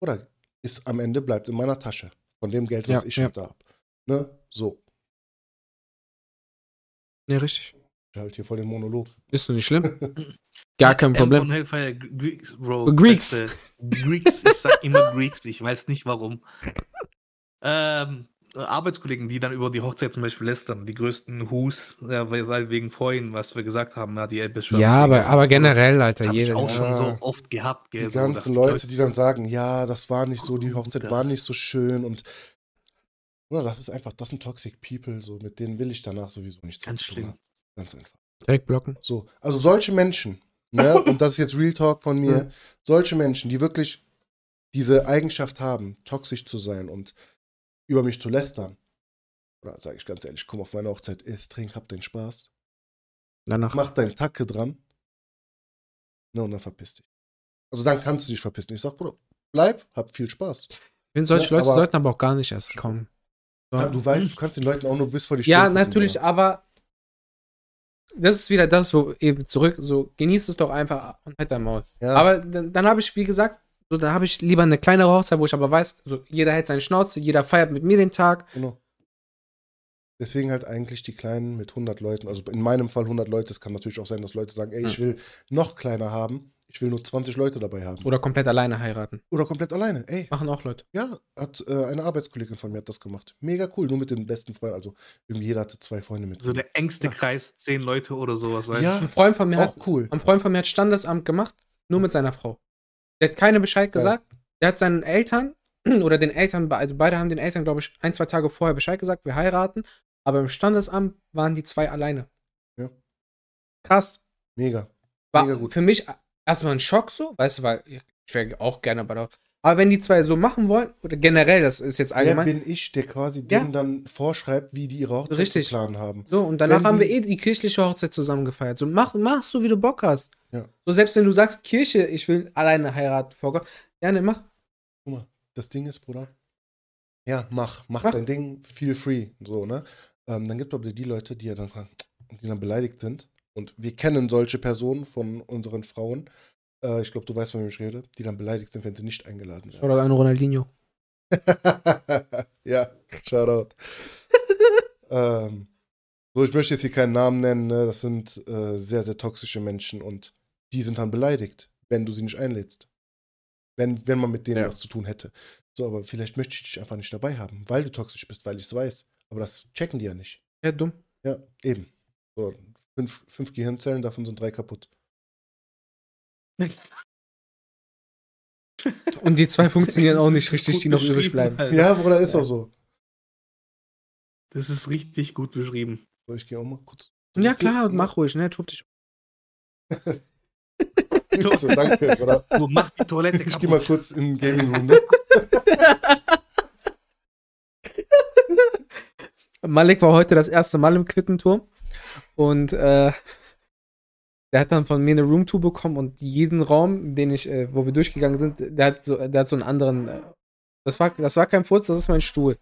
oder ist am Ende bleibt in meiner Tasche. Von dem Geld, was Ja, ich ja. da habe. Ne? So, Ja, richtig. ich halte hier voll den Monolog. Ist doch nicht schlimm. Gar kein M Problem. Von Hellfire Greeks, Bro. Greeks. Beste. Greeks, ich sag immer Greeks, ich weiß nicht warum. Ähm, Arbeitskollegen, die dann über die Hochzeit zum Beispiel lästern, die größten Hus, ja, weil wegen vorhin, was wir gesagt haben, ja, die Elbis Ja, aber, aber generell, Alter, Das hab ich jeder. auch schon Ja. so oft gehabt, gell, Die so, ganzen die Leute, die dann sagen, ja, das war nicht so, die Hochzeit Bruder. war nicht so schön und oder das ist einfach, das sind Toxic People, so mit denen will ich danach sowieso nichts Ganz zu tun schlimm. haben. Ganz einfach. Direkt blocken. So, also solche Menschen, ne, und das ist jetzt Real Talk von mir, Mhm. solche Menschen, die wirklich diese Eigenschaft haben, toxisch zu sein und über mich zu lästern, oder sage ich ganz ehrlich, komm auf meine Hochzeit, isst, trink, hab den Spaß, Danach. mach deinen Tacke dran, ne, und dann verpiss dich. Also dann kannst du dich verpissen. Ich sag, Bruder, bleib, hab viel Spaß. Ich finde, solche Ja, Leute aber- sollten aber auch gar nicht erst kommen. So. Ja, du weißt, du kannst den Leuten auch nur bis vor die Ja, Stirn gucken, natürlich, aber das ist wieder das, wo eben zurück, so genieß es doch einfach und halt dein Maul. Ja, Aber dann, dann habe ich, wie gesagt, so, da habe ich lieber eine kleinere Hochzeit, wo ich aber weiß, so, jeder hält seine Schnauze, jeder feiert mit mir den Tag. genau. Deswegen halt eigentlich die Kleinen mit 100 Leuten, also in meinem Fall 100 Leute, es kann natürlich auch sein, dass Leute sagen, ey, ich will noch kleiner haben, ich will nur 20 Leute dabei haben. Oder komplett alleine heiraten. Oder komplett alleine, ey. Machen auch Leute. Ja, hat äh, eine Arbeitskollegin von mir hat das gemacht. Mega cool, nur mit den besten Freunden, also irgendwie jeder hatte zwei Freunde mit. So der engste Ja. Kreis, zehn Leute oder sowas. weißt Ja. Ein Freund von mir hat, auch cool. ein Freund von mir hat Standesamt gemacht, nur mit seiner Frau. Der hat keine Bescheid gesagt. Der hat seinen Eltern oder den Eltern, also beide haben den Eltern, glaube ich, ein, zwei Tage vorher Bescheid gesagt, wir heiraten. Aber im Standesamt waren die zwei alleine. Ja. Krass. Mega. War Mega gut. für mich erstmal ein Schock so, weißt du, weil ich wäre auch gerne bei der. Aber wenn die zwei so machen wollen, oder generell, das ist jetzt Wer allgemein. bin ich, der quasi Ja. denen dann vorschreibt, wie die ihre Hochzeit Richtig. zu planen haben? So, und danach Wenn haben wir eh die kirchliche Hochzeit zusammen gefeiert. So, mach, mach so, wie du Bock hast. Ja. So, selbst wenn du sagst, Kirche, ich will alleine heiraten vor Gott. Ja, ne, mach. Guck mal, das Ding ist, Bruder. Ja, mach, mach, Mach. dein Ding, feel free. So, ne? Ähm, dann gibt es aber die Leute, die ja dann, die dann beleidigt sind. Und wir kennen solche Personen von unseren Frauen. Äh, ich glaube, du weißt, von wem ich rede, die dann beleidigt sind, wenn sie nicht eingeladen werden. Oder ein Ronaldinho. ja, Shoutout. ähm, so, ich möchte jetzt hier keinen Namen nennen, ne? das sind äh, sehr, sehr toxische Menschen und die sind dann beleidigt, wenn du sie nicht einlädst. Wenn, wenn man mit denen Ja. was zu tun hätte. So, aber vielleicht möchte ich dich einfach nicht dabei haben, weil du toxisch bist, weil ich es weiß. Aber das checken die ja nicht. Ja, dumm. Ja, eben. So, fünf, fünf Gehirnzellen, davon sind drei kaputt. Und die zwei funktionieren auch nicht richtig, die noch übrig bleiben. Alter. Ja, Bruder, ist Ja. auch so. Das ist richtig gut beschrieben. So, ich gehe auch mal kurz. Ja, klar, mach ruhig, ne? Tob dich. So, danke, Bruder. Du mach die Toilette Ich gehe mal kaputt. kurz in den Gaming Room. Ne? Malik war heute das erste Mal im Quittenturm und äh, der hat dann von mir eine Roomtour bekommen und jeden Raum, den ich, äh, wo wir durchgegangen sind, der hat so, der hat so einen anderen. Äh, das war, das war kein Furz, das ist mein Stuhl.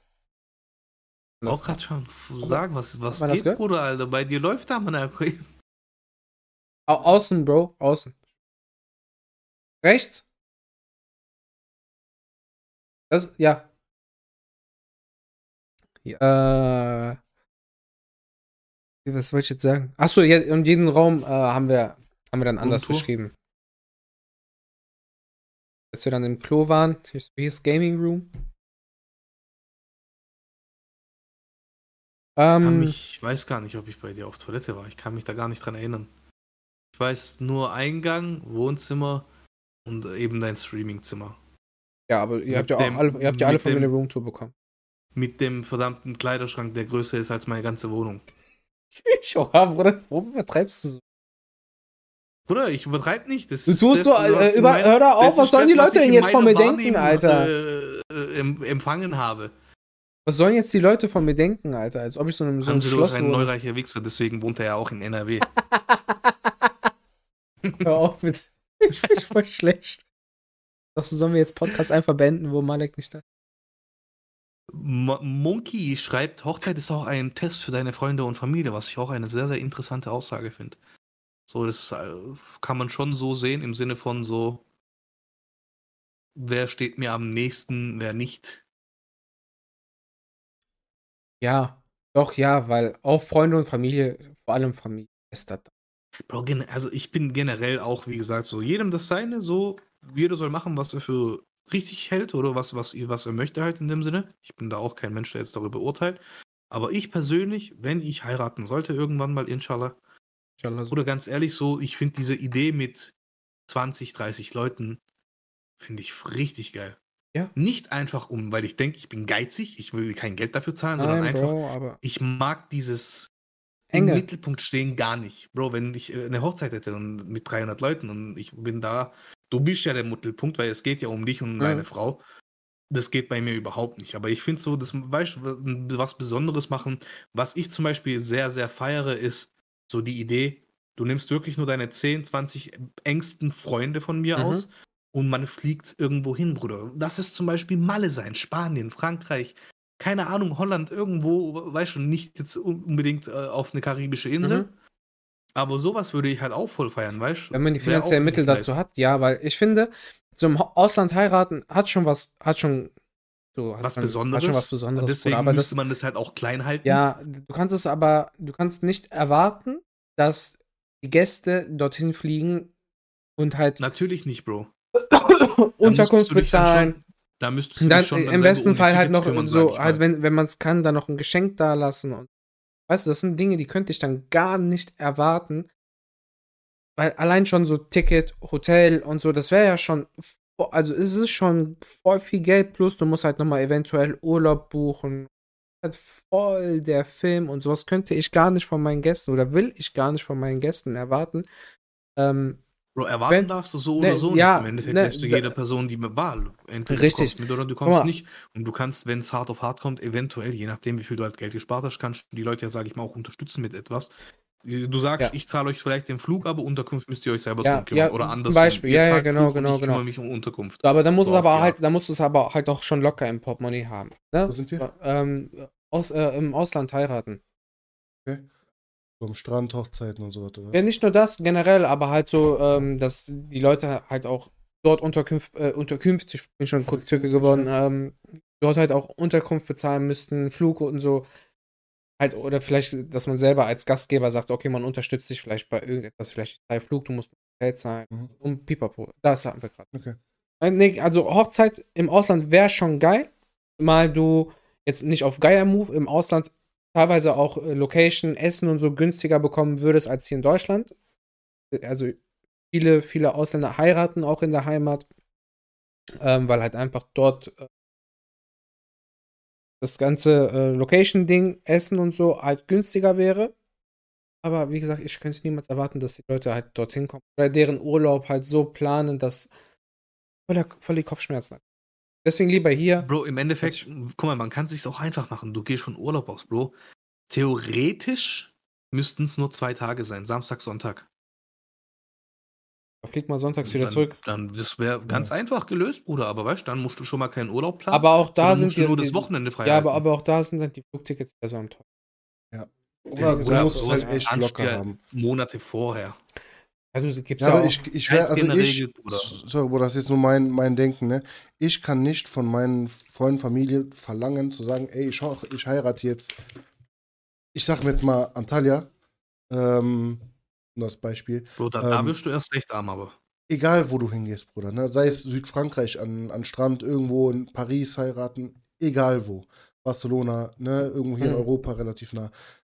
Auch gerade schon sagen, was, was das geht, gehört? Bruder, Alter. Bei dir läuft da, Mann. Au außen, Bro, außen. Rechts? Das, ja. Ja äh, was wollte ich jetzt sagen? Achso, ja, und jeden Raum äh, haben wir haben wir dann anders beschrieben. Als wir dann im Klo waren, hier ist, hier ist Gaming Room. Ähm, mich, ich weiß gar nicht, ob ich bei dir auf Toilette war. Ich kann mich da gar nicht dran erinnern. Ich weiß nur Eingang, Wohnzimmer und eben dein Streamingzimmer. ja, aber ihr mit habt ja dem- auch alle, ihr habt ja alle von mir dem- eine Roomtour bekommen. Mit dem verdammten Kleiderschrank, der größer ist als meine ganze Wohnung. Oha, Bruder, warum übertreibst du so? Bruder, ich übertreibe nicht. Das Du tust das, so, äh, in über, mein- hör doch auf, was sollen die Leute ich denn jetzt von mir denken, Alter? Äh, äh, em- empfangen habe. Was sollen jetzt die Leute von mir denken, Alter? Als ob ich so in einem, so Angelo Schloss ist ein neureicher Wichser, deswegen wohnt er ja auch in NRW. Hör auf mit. Ich bin voll schlecht. Doch, so sollen wir jetzt Podcast einfach beenden, wo Malek nicht da ist. Monkey schreibt, Hochzeit ist auch ein Test für deine Freunde und Familie, was ich auch eine sehr, sehr interessante Aussage finde. So, das äh, kann man schon so sehen, im Sinne von so, wer steht mir am nächsten, wer nicht. Ja, doch, ja, weil auch Freunde und Familie, vor allem Familie, ist das. Bro, also ich bin generell auch, wie gesagt, so jedem das Seine, so jeder soll machen, was er für richtig hält oder was, was, was er möchte halt in dem Sinne. Ich bin da auch kein Mensch, der jetzt darüber urteilt. Aber ich persönlich, wenn ich heiraten sollte, irgendwann mal, inshallah, Inshallah. Oder ganz ehrlich, so, ich finde diese Idee mit 20, 30 Leuten, finde ich richtig geil. Ja. Nicht einfach um, weil ich denke, ich bin geizig, ich will kein Geld dafür zahlen, sondern Nein, einfach, Bro, aber ich mag dieses im enge. Mittelpunkt stehen gar nicht. Bro, wenn ich äh, eine Hochzeit hätte und mit 300 Leuten und ich bin da, du bist ja der Mittelpunkt, weil es geht ja um dich und um deine Frau. Das geht bei mir überhaupt nicht. Aber ich finde so, das weißt, du, was Besonderes machen. Was ich zum Beispiel sehr, sehr feiere, ist so die Idee, du nimmst wirklich nur deine 10, 20 engsten Freunde von mir Mhm. aus und man fliegt irgendwo hin, Bruder. Das ist zum Beispiel Malle sein, Spanien, Frankreich, keine Ahnung, Holland, irgendwo, weißt du, nicht jetzt un- unbedingt äh, auf eine karibische Insel. Mhm. Aber sowas würde ich halt auch voll feiern, weißt du? Wenn man die finanziellen Mittel dazu hat, ja, weil ich finde, zum Ausland heiraten hat schon was, hat schon so, hat Was man- Besonderes. Hat schon was Besonderes. Deswegen aber müsste das, man das halt auch klein halten. ja, du kannst es aber, du kannst nicht erwarten, dass die Gäste dorthin fliegen und halt Natürlich nicht, Bro. Unterkunft bezahlen. Schon, da müsstest du dann schon dann im besten Fall halt noch kümmern, so, halt wenn, wenn man es kann, dann noch ein Geschenk da lassen. Und, weißt du, das sind Dinge, die könnte ich dann gar nicht erwarten. Weil allein schon so Ticket, Hotel und so, das wäre ja schon, also es ist schon voll viel Geld, plus du musst halt nochmal eventuell Urlaub buchen. Halt voll der Film und sowas könnte ich gar nicht von meinen Gästen oder will ich gar nicht von meinen Gästen erwarten. Ähm, Bro, erwarten wenn- darfst du so ne, oder so ja, nicht. Im Endeffekt ne, lässt du jeder Person die Wahl. Entweder Richtig. du kommst mit oder du mal. kommst nicht. Und du kannst, wenn es hart auf hart kommt, eventuell, je nachdem, wie viel du halt Geld gespart hast, kannst du die Leute ja, sage ich mal, auch unterstützen mit etwas. Du sagst, Ja. ich zahle euch vielleicht den Flug, aber Unterkunft müsst ihr euch selber Ja, drum kümmern. ja, oder zum andersrum. Beispiel. Ja, ja, genau, Flug genau, ich genau. kümmere mich um Unterkunft. Aber dann muss So es aber halt, dann musst du es aber halt auch schon locker im Portemonnaie haben. Ne? Wo sind wir? Ähm, aus, äh, Im Ausland heiraten. So am Strand, Hochzeiten und so weiter. Ja, nicht nur das, generell, aber halt so, ähm, dass die Leute halt auch dort Unterkunft, äh, Unterkünfte, ich bin schon kurz Türke geworden, ähm, dort halt auch Unterkunft bezahlen müssten, Flug und so. Halt, oder vielleicht, dass man selber als Gastgeber sagt, okay, man unterstützt dich vielleicht bei irgendetwas, vielleicht sei Flug, du musst Geld zahlen. Mhm. Und pipapo. Das hatten wir gerade. Okay. Äh, Nee, also Hochzeit im Ausland wäre schon geil. Mal du jetzt nicht auf geiler Move im Ausland teilweise auch äh, Location, Essen und so günstiger bekommen würdest als hier in Deutschland. Also viele, viele Ausländer heiraten auch in der Heimat, ähm, weil halt einfach dort äh, das ganze äh, Location-Ding, Essen und so halt günstiger wäre. Aber wie gesagt, ich könnte niemals erwarten, dass die Leute halt dorthin kommen oder deren Urlaub halt so planen, dass voller, voll die Kopfschmerzen hat. Deswegen lieber hier. Bro, im Endeffekt, guck mal, man kann es sich auch einfach machen. Du gehst schon Urlaub aus, Bro. Theoretisch müssten es nur zwei Tage sein, Samstag, Sonntag. Flieg mal sonntags wieder dann, zurück. Dann, das wäre ganz einfach gelöst, Bruder. Aber weißt du, dann musst du schon mal keinen Urlaub planen. Aber auch da sind die, nur das Wochenende frei Ja, aber, halten. aber auch da sind dann die Flugtickets eher so am Top. Oder du musst es halt echt locker ja haben. Monate vorher. Ja, du gibst Ja, ja, ich, ich in also ich, Regel, Bruder. sorry, Bruder, das ist jetzt nur mein, mein Denken, ne? Ich kann nicht von meinen Freunden, Familie verlangen, zu sagen, ey, ich, ich heirate jetzt, ich sag mir jetzt mal Antalya, ähm, nur als Beispiel, Bro, da, da Ähm, wirst du erst recht arm, aber. egal wo du hingehst, Bruder, ne? Sei es Südfrankreich an, an Strand, irgendwo in Paris heiraten, egal wo. Barcelona, ne, irgendwo hier in Hm. Europa relativ nah.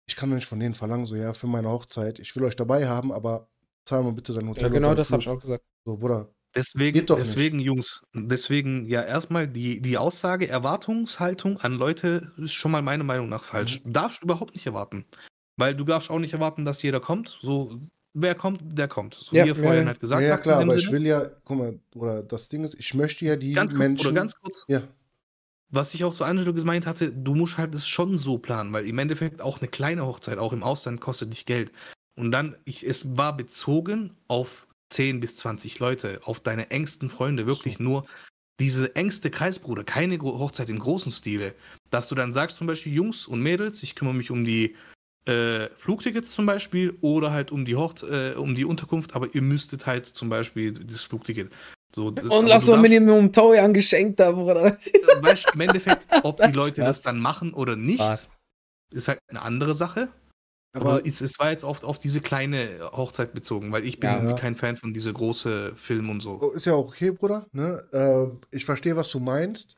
Ich kann doch nicht von denen verlangen, so, ja, für meine Hochzeit, ich will euch dabei haben, aber zahl mal bitte dein Hotel. Ja, genau das habe ich auch gesagt. So, Bruder, Deswegen, Geht doch nicht. deswegen, Jungs, deswegen ja erstmal die, die Aussage, Erwartungshaltung an Leute ist schon mal meiner Meinung nach falsch. Mhm. Darfst du überhaupt nicht erwarten. Weil du darfst auch nicht erwarten, dass jeder kommt. So, wer kommt, der kommt. So Ja, wie ihr ja, vorhin ja. halt gesagt ja, ja, habt. klar, aber ich Sinne. will ja, guck mal, oder das Ding ist, ich möchte ja die ganz kurz, Menschen. oder ganz kurz, ja, was ich auch zu Angelo gemeint hatte, du musst halt es schon so planen, weil im Endeffekt auch eine kleine Hochzeit, auch im Ausland, kostet dich Geld. Und dann, ich, es war bezogen auf 10 bis 20 Leute, auf deine engsten Freunde, wirklich So. nur diese engste Kreisbruder, keine Hochzeit in großen Stile. Dass du dann sagst, zum Beispiel, Jungs und Mädels, ich kümmere mich um die äh, Flugtickets zum Beispiel oder halt um die Hocht äh, um die Unterkunft, aber ihr müsstet halt zum Beispiel das Flugticket. So, das, Und lass doch darfst- Minimum Toy an Geschenk da, Bruder. weißt im Endeffekt, ob die Leute das Was? dann machen oder nicht, Was? ist halt eine andere Sache. Aber, es, es war jetzt oft auf diese kleine Hochzeit bezogen, weil ich bin Ja. irgendwie kein Fan von diese große Film und so. oh, ist ja auch okay, Bruder. Ne? Äh, ich verstehe, was du meinst.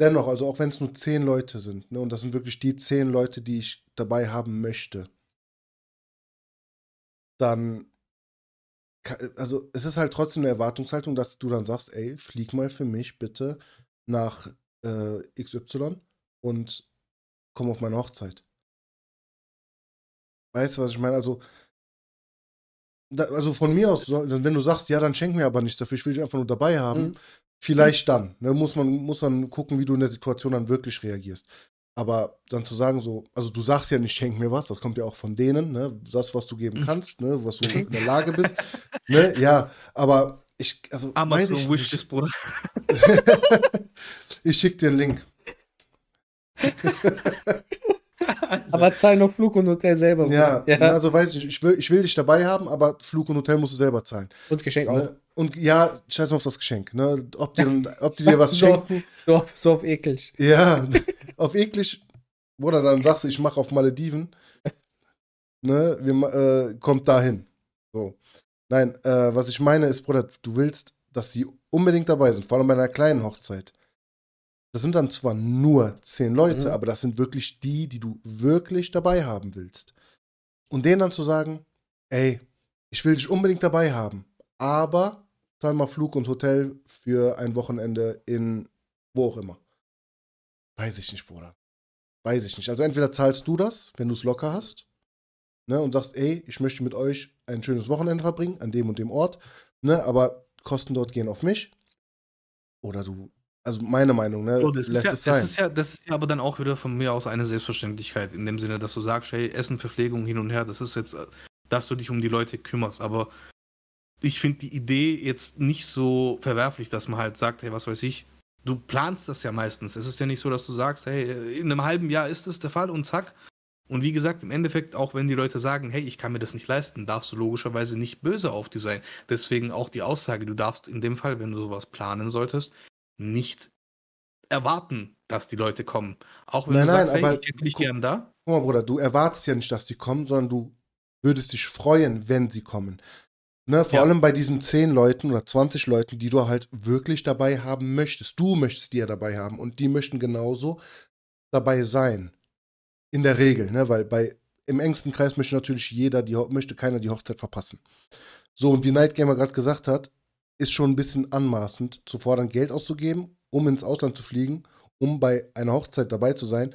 Dennoch, also auch wenn es nur zehn Leute sind, ne, und das sind wirklich die zehn Leute, die ich dabei haben möchte, dann, also es ist halt trotzdem eine Erwartungshaltung, dass du dann sagst, ey, flieg mal für mich bitte nach äh, XY und komm auf meine Hochzeit. Weißt du, was ich meine? Also, da, also von mir aus, wenn du sagst, ja, dann schenk mir aber nichts dafür, ich will dich einfach nur dabei haben, Mhm. vielleicht dann. Ne, muss man muss dann gucken, wie du in der Situation dann wirklich reagierst. Aber dann zu sagen so, also du sagst ja nicht, schenk mir was, das kommt ja auch von denen, ne? Das, was du geben Mhm. kannst, ne? Was du in der Lage bist. ne? Ja, aber ich, also weiß Amazon ich Wishlist, Bruder. ich schick dir einen Link. Aber zahl noch Flug und Hotel selber. Ja, ne, also weiß ich, ich will, ich will dich dabei haben, aber Flug und Hotel musst du selber zahlen. Und Geschenk auch. Ne? Und ja, scheiß mal auf das Geschenk. Ne? Ob, die, ob die dir was So. schenken. So, so auf eklig. Ja, auf eklig. Oder dann sagst du, ich mache auf Malediven. Ne, wir, äh, kommt dahin. So. Nein, äh, was ich meine ist, Bruder, du willst, dass sie unbedingt dabei sind, vor allem bei einer kleinen Hochzeit. Das sind dann zwar nur zehn Leute, Mhm. aber das sind wirklich die, die du wirklich dabei haben willst. Und denen dann zu sagen, ey, ich will dich unbedingt dabei haben, aber zahl mal Flug und Hotel für ein Wochenende in wo auch immer. Weiß ich nicht, Bruder. Weiß ich nicht. Also entweder zahlst du das, wenn du es locker hast, ne, und sagst, ey, ich möchte mit euch ein schönes Wochenende verbringen, an dem und dem Ort, ne, aber Kosten dort gehen auf mich. Oder du, also meine Meinung, ne, So, das, ist ja, das, ist ja, das ist ja aber dann auch wieder von mir aus eine Selbstverständlichkeit, in dem Sinne, dass du sagst, hey, Essen, Verpflegung hin und her, das ist jetzt, äh, dass du dich um die Leute kümmerst. Aber ich finde die Idee jetzt nicht so verwerflich, dass man halt sagt, hey, was weiß ich, du planst das ja meistens. Es ist ja nicht so, dass du sagst, hey, in einem halben Jahr ist es der Fall und zack, Und wie gesagt, im Endeffekt, auch wenn die Leute sagen, hey, ich kann mir das nicht leisten, darfst du logischerweise nicht böse auf die sein. Deswegen auch die Aussage, du darfst in dem Fall, wenn du sowas planen solltest, nicht erwarten, dass die Leute kommen. Auch wenn Nein, du nein, sagst, hey, aber ich hätte dich guck- gern da. Guck mal, Bruder, du erwartest ja nicht, dass die kommen, sondern du würdest dich freuen, wenn sie kommen. Ne, vor Ja. allem bei diesen 10 Leuten oder 20 Leuten, die du halt wirklich dabei haben möchtest. Du möchtest die ja dabei haben und die möchten genauso dabei sein. In der Regel, ne, weil bei im engsten Kreis möchte natürlich jeder, die, möchte keiner die Hochzeit verpassen. So, und wie Night Gamer gerade gesagt hat, ist schon ein bisschen anmaßend, zu fordern, Geld auszugeben, um ins Ausland zu fliegen, um bei einer Hochzeit dabei zu sein,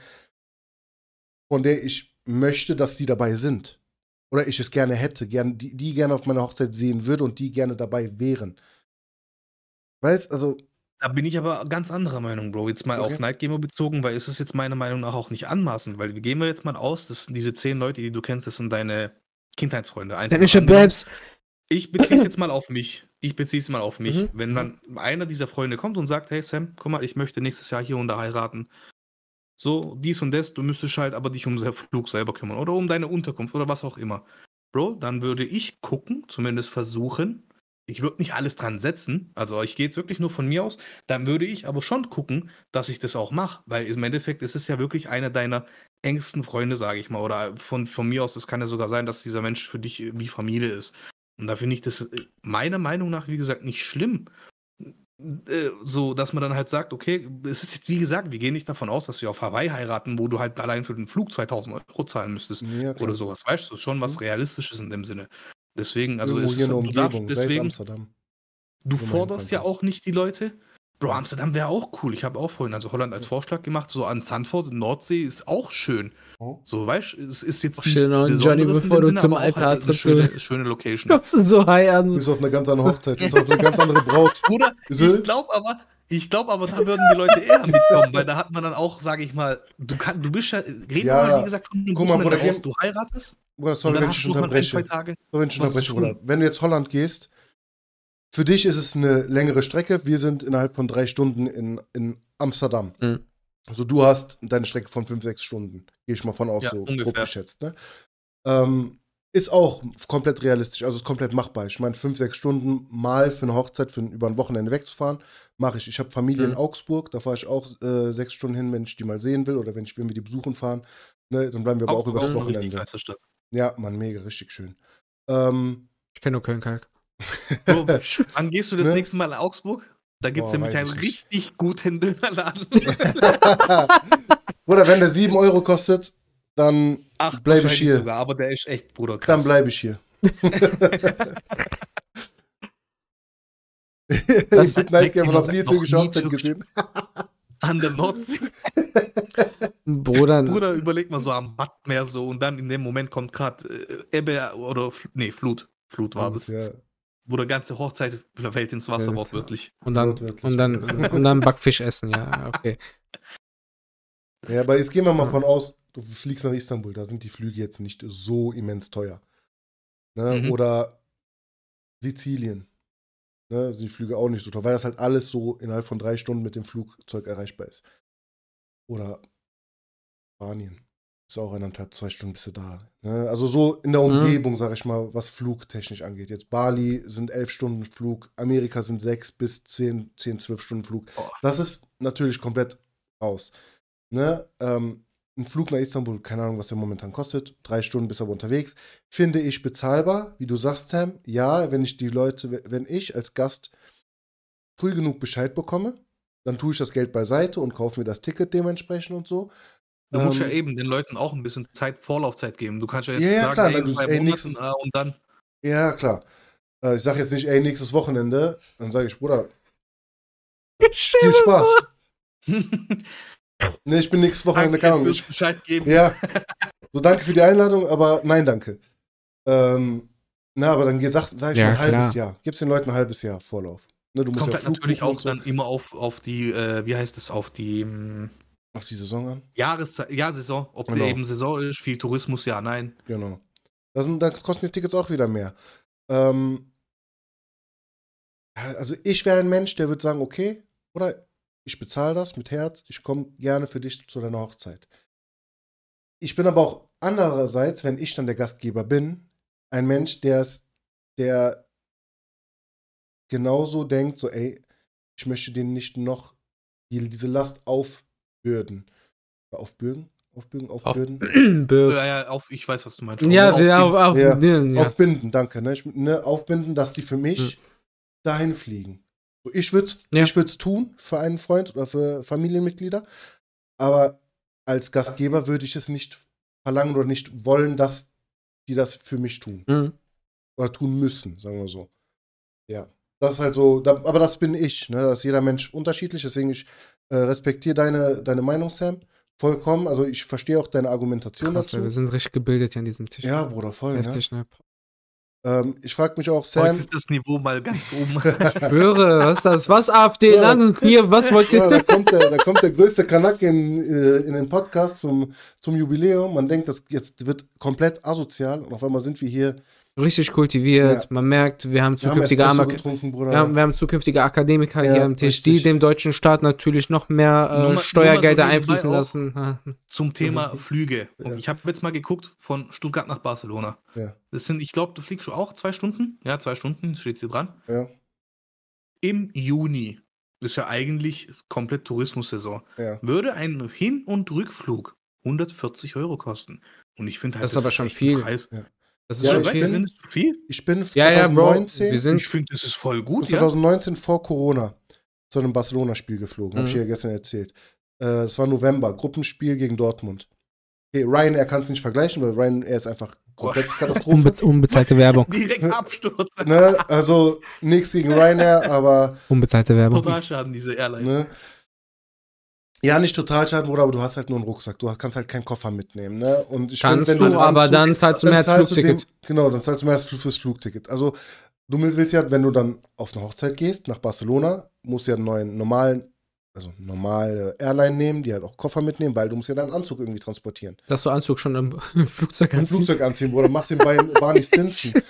von der ich möchte, dass sie dabei sind. Oder ich es gerne hätte, gern, die, die gerne auf meiner Hochzeit sehen würde und die gerne dabei wären. Weißt, also, Da bin ich aber ganz anderer Meinung, Bro. Jetzt mal Okay. auf Night Gamer bezogen, weil es ist jetzt meiner Meinung nach auch nicht anmaßend, weil wir gehen wir jetzt mal aus, das sind diese zehn Leute, die du kennst, das sind deine Kindheitsfreunde. Angenommen. Babs. Ich beziehe es jetzt mal auf mich. Ich beziehe es mal auf mich. Mhm. Wenn dann einer dieser Freunde kommt und sagt, hey Sam, guck mal, ich möchte nächstes Jahr hier und da heiraten. So, dies und das, du müsstest halt aber dich um den Flug selber kümmern oder um deine Unterkunft oder was auch immer. Bro, dann würde ich gucken, zumindest versuchen. Ich würde nicht alles dran setzen, also ich gehe jetzt wirklich nur von mir aus. Dann würde ich aber schon gucken, dass ich das auch mache, weil im Endeffekt ist es ja wirklich einer deiner engsten Freunde, sage ich mal. Oder von, von mir aus, es kann ja sogar sein, dass dieser Mensch für dich wie Familie ist. Und da finde ich das äh, meiner Meinung nach, wie gesagt, nicht schlimm. Äh, So, dass man dann halt sagt, okay, es ist jetzt wie gesagt, wir gehen nicht davon aus, dass wir auf Hawaii heiraten, wo du halt allein für den Flug 2000 Euro zahlen müsstest ja, oder sowas. Weißt du, schon was Mhm. Realistisches in dem Sinne. Deswegen, also Irgendwo es hier ist, du darfst Umgebung, es deswegen, Amsterdam. du forderst ja auch nicht die Leute. Bro, Amsterdam wäre auch cool. Ich habe auch vorhin also Holland als Vorschlag gemacht, so an Zandvoort, Nordsee ist auch schön. Oh. So, weißt du, es ist jetzt Schön, nichts Johnny, bevor du Sinne, zum Altar halt eine trittst, schöne, schöne Location. Kommst du so high Du an? bist auf einer ganz anderen Hochzeit, du bist auf eine ganz andere Braut. Bruder, ich glaube aber, ich glaube aber, da würden die Leute eher mitkommen, weil da hat man dann auch, sage ich mal, du kann, du bist ja, reden Ja. mal, wie gesagt, von Guck mal, Bruder, aus, geh- du heiratest Bruder, und sorry, wenn ich du ein, unterbreche. Tage. Sorry, wenn ich unterbreche. Bruder. Wenn du jetzt Holland gehst, für dich ist es eine längere Strecke. Wir sind innerhalb von drei Stunden in, in Amsterdam. Mhm. Also du hast deine Strecke von fünf, sechs Stunden. Gehe ich mal von aus, Ja, so ungefähr. grob geschätzt. Ne? Ähm, ist auch komplett realistisch, also ist komplett machbar. Ich meine, fünf, sechs Stunden mal für eine Hochzeit, für, ein- über ein Wochenende wegzufahren, mache ich. Ich habe Familie in Mhm. Augsburg, da fahre ich auch äh, sechs Stunden hin, wenn ich die mal sehen will oder wenn ich wenn wir die besuchen fahren. Ne, dann bleiben wir aber auch Augsburg übers eine richtig Wochenende. Ja, Mann, mega, richtig schön. Ähm, Ich kenne nur Köln-Kalk. Bro, wann gehst du das Ne? nächste Mal in Augsburg? Da gibt es nämlich einen nicht. richtig guten Dönerladen. Oder wenn der 7 Euro kostet, dann Ach, Bleib ich hier. Sogar, aber der ist echt, Bruder, Dann krass. bleibe ich hier. Das ich Night Gamer noch nie türkische noch nie Hochzeit gesehen. An der Nordsee. Bruder, Bruder, überleg mal so am Badmeer so und dann in dem Moment kommt gerade äh, Ebbe oder, nee, Flut. Flut war das. Ja. Wo ganze Hochzeit fällt ins Wasser, Ja, wortwörtlich. und dann, Wortwörtlich. und dann, und dann Backfisch essen, ja, okay. ja, aber jetzt gehen wir mal von aus, du fliegst nach Istanbul, da sind die Flüge jetzt nicht so immens teuer. Ne? Mhm. Oder Sizilien. Ne? sind Die Flüge auch nicht so teuer, weil das halt alles so innerhalb von drei Stunden mit dem Flugzeug erreichbar ist. Oder Spanien. Ist auch eineinhalb, zwei Stunden bist du da. Ne? Also so in der Mhm. Umgebung, sag ich mal, was flugtechnisch angeht. Jetzt Bali sind elf Stunden Flug, Amerika sind sechs bis zehn, zehn, zwölf Stunden Flug. Boah. Das ist natürlich komplett raus. Ne? Ähm, ein Flug nach Istanbul, keine Ahnung, was der momentan kostet. Drei Stunden bist du aber unterwegs. Finde ich bezahlbar, wie du sagst, Sam. Ja, wenn ich die Leute, wenn ich als Gast früh genug Bescheid bekomme, dann tue ich das Geld beiseite und kaufe mir das Ticket dementsprechend und so. Du musst ja Ähm, eben den Leuten auch ein bisschen Zeit, Vorlaufzeit geben. Du kannst ja jetzt Ja, ja, sagen, klar, ey, dann zwei ey, Monaten, nächstes- äh, und dann. Ja, klar. Äh, ich sage jetzt nicht, ey, nächstes Wochenende. Dann sage ich, Bruder, viel Spaß. Ne, ich bin nächstes Wochenende, keine Ahnung. Ich, Bescheid geben. ja, so danke für die Einladung, aber nein, danke. Ähm, na, aber dann sag, sag ich Ja, mal ein halbes klar. Jahr. Gib's den Leuten ein halbes Jahr Vorlauf. Ne, du musst Kommt ja halt natürlich auch so dann immer auf, auf die, äh, wie heißt es, auf die ähm, auf die Saison an. Jahreszeit, ja, Saison. Ob Genau. eben Saison ist, viel Tourismus, ja, nein. Genau. Da, sind, da kosten die Tickets auch wieder mehr. Ähm, also ich wäre ein Mensch, der würde sagen, okay, oder ich bezahle das mit Herz, ich komme gerne für dich zu deiner Hochzeit. Ich bin aber auch andererseits, wenn ich dann der Gastgeber bin, ein Mensch, der es, der genauso denkt, so, ey, ich möchte denen nicht noch die, diese Last aufbürden. Oder Aufbürden? Aufbürden, aufbürden? Bö- Ja, ja, auf, ich weiß, was du meinst. ja, Auf- ja, auf, auf, Ja, ja, ja. Aufbinden, danke. Ne? Ich, ne, aufbinden, dass die für mich dahin fliegen. So, ich würde es Ja. ich würd's tun für einen Freund oder für Familienmitglieder, aber als Gastgeber würde ich es nicht verlangen oder nicht wollen, dass die das für mich tun. Mhm. Oder tun müssen, sagen wir so. Ja. Das ist halt so, da, aber das bin ich. Ne? Da ist jeder Mensch unterschiedlich, deswegen ich äh, respektiere deine, deine Meinung, Sam. Vollkommen. Also ich verstehe auch deine Argumentation Krass, dazu. wir sind richtig gebildet hier an diesem Tisch. ja, Bruder, voll. Ne? Heftig, ne? Ähm, ich frage mich auch, Heute Sam. ist das Niveau mal ganz oben. Schwöre, was ist das? Was AfD? Ja. Land hier, was wollt Ja, da, ihr? kommt der, da kommt der größte Kanak in, äh, in den Podcast zum, zum Jubiläum. Man denkt, das jetzt wird komplett asozial und auf einmal sind wir hier. Richtig kultiviert. Ja. Man merkt, wir haben Wir haben zukünftige, getrunken, Bruder. wir haben, wir haben zukünftige Akademiker Ja, hier am Tisch, die richtig. dem deutschen Staat natürlich noch mehr äh, nur mal Steuergelder so einfließen lassen. Zum Thema Flüge. Und Ja. ich habe jetzt mal geguckt von Stuttgart nach Barcelona. Ja. Das sind, ich glaube, du fliegst schon auch zwei Stunden. Ja, zwei Stunden, steht hier dran. ja, Im Juni. Das ist ja eigentlich komplett Tourismussaison. ja. Würde ein Hin- und Rückflug 140 Euro kosten. Und ich finde halt, Das ist aber schon viel. Preis. Das ist Ja, schon ich bin- viel? Ich bin Ja, ja, Bro. 2019, Wir sind Ich finde, das ist voll gut. Ja? 2019 vor Corona zu einem Barcelona-Spiel geflogen. Habe ich Mhm. dir gestern erzählt. Äh, Es war November, Gruppenspiel gegen Dortmund. Okay, Ryanair kann es nicht vergleichen, weil Ryanair ist einfach komplett Katastrophe. Unbe unbezahlte Werbung. Direkt Absturz. ne? Also nichts gegen Ryanair, aber Unbezahlte Werbung. Totalschaden, diese Airline. Ne? Ja, nicht total schaden, Bruder, aber du hast halt nur einen Rucksack. Du kannst halt keinen Koffer mitnehmen. Ne? Und ich Kannst find, wenn du, aber Anzug- dann zahlst du mehr als Flugticket. Genau, dann zahlst du mehr als fürs Flugticket. Also, du willst ja, wenn du dann auf eine Hochzeit gehst, nach Barcelona, musst du ja einen neuen normalen, also normale Airline nehmen, die halt auch Koffer mitnehmen, weil du musst ja deinen Anzug irgendwie transportieren. Dass du Anzug schon im, im Flugzeug Ein anziehst. Flugzeug anziehen, Bruder, machst den bei Barney Stinson.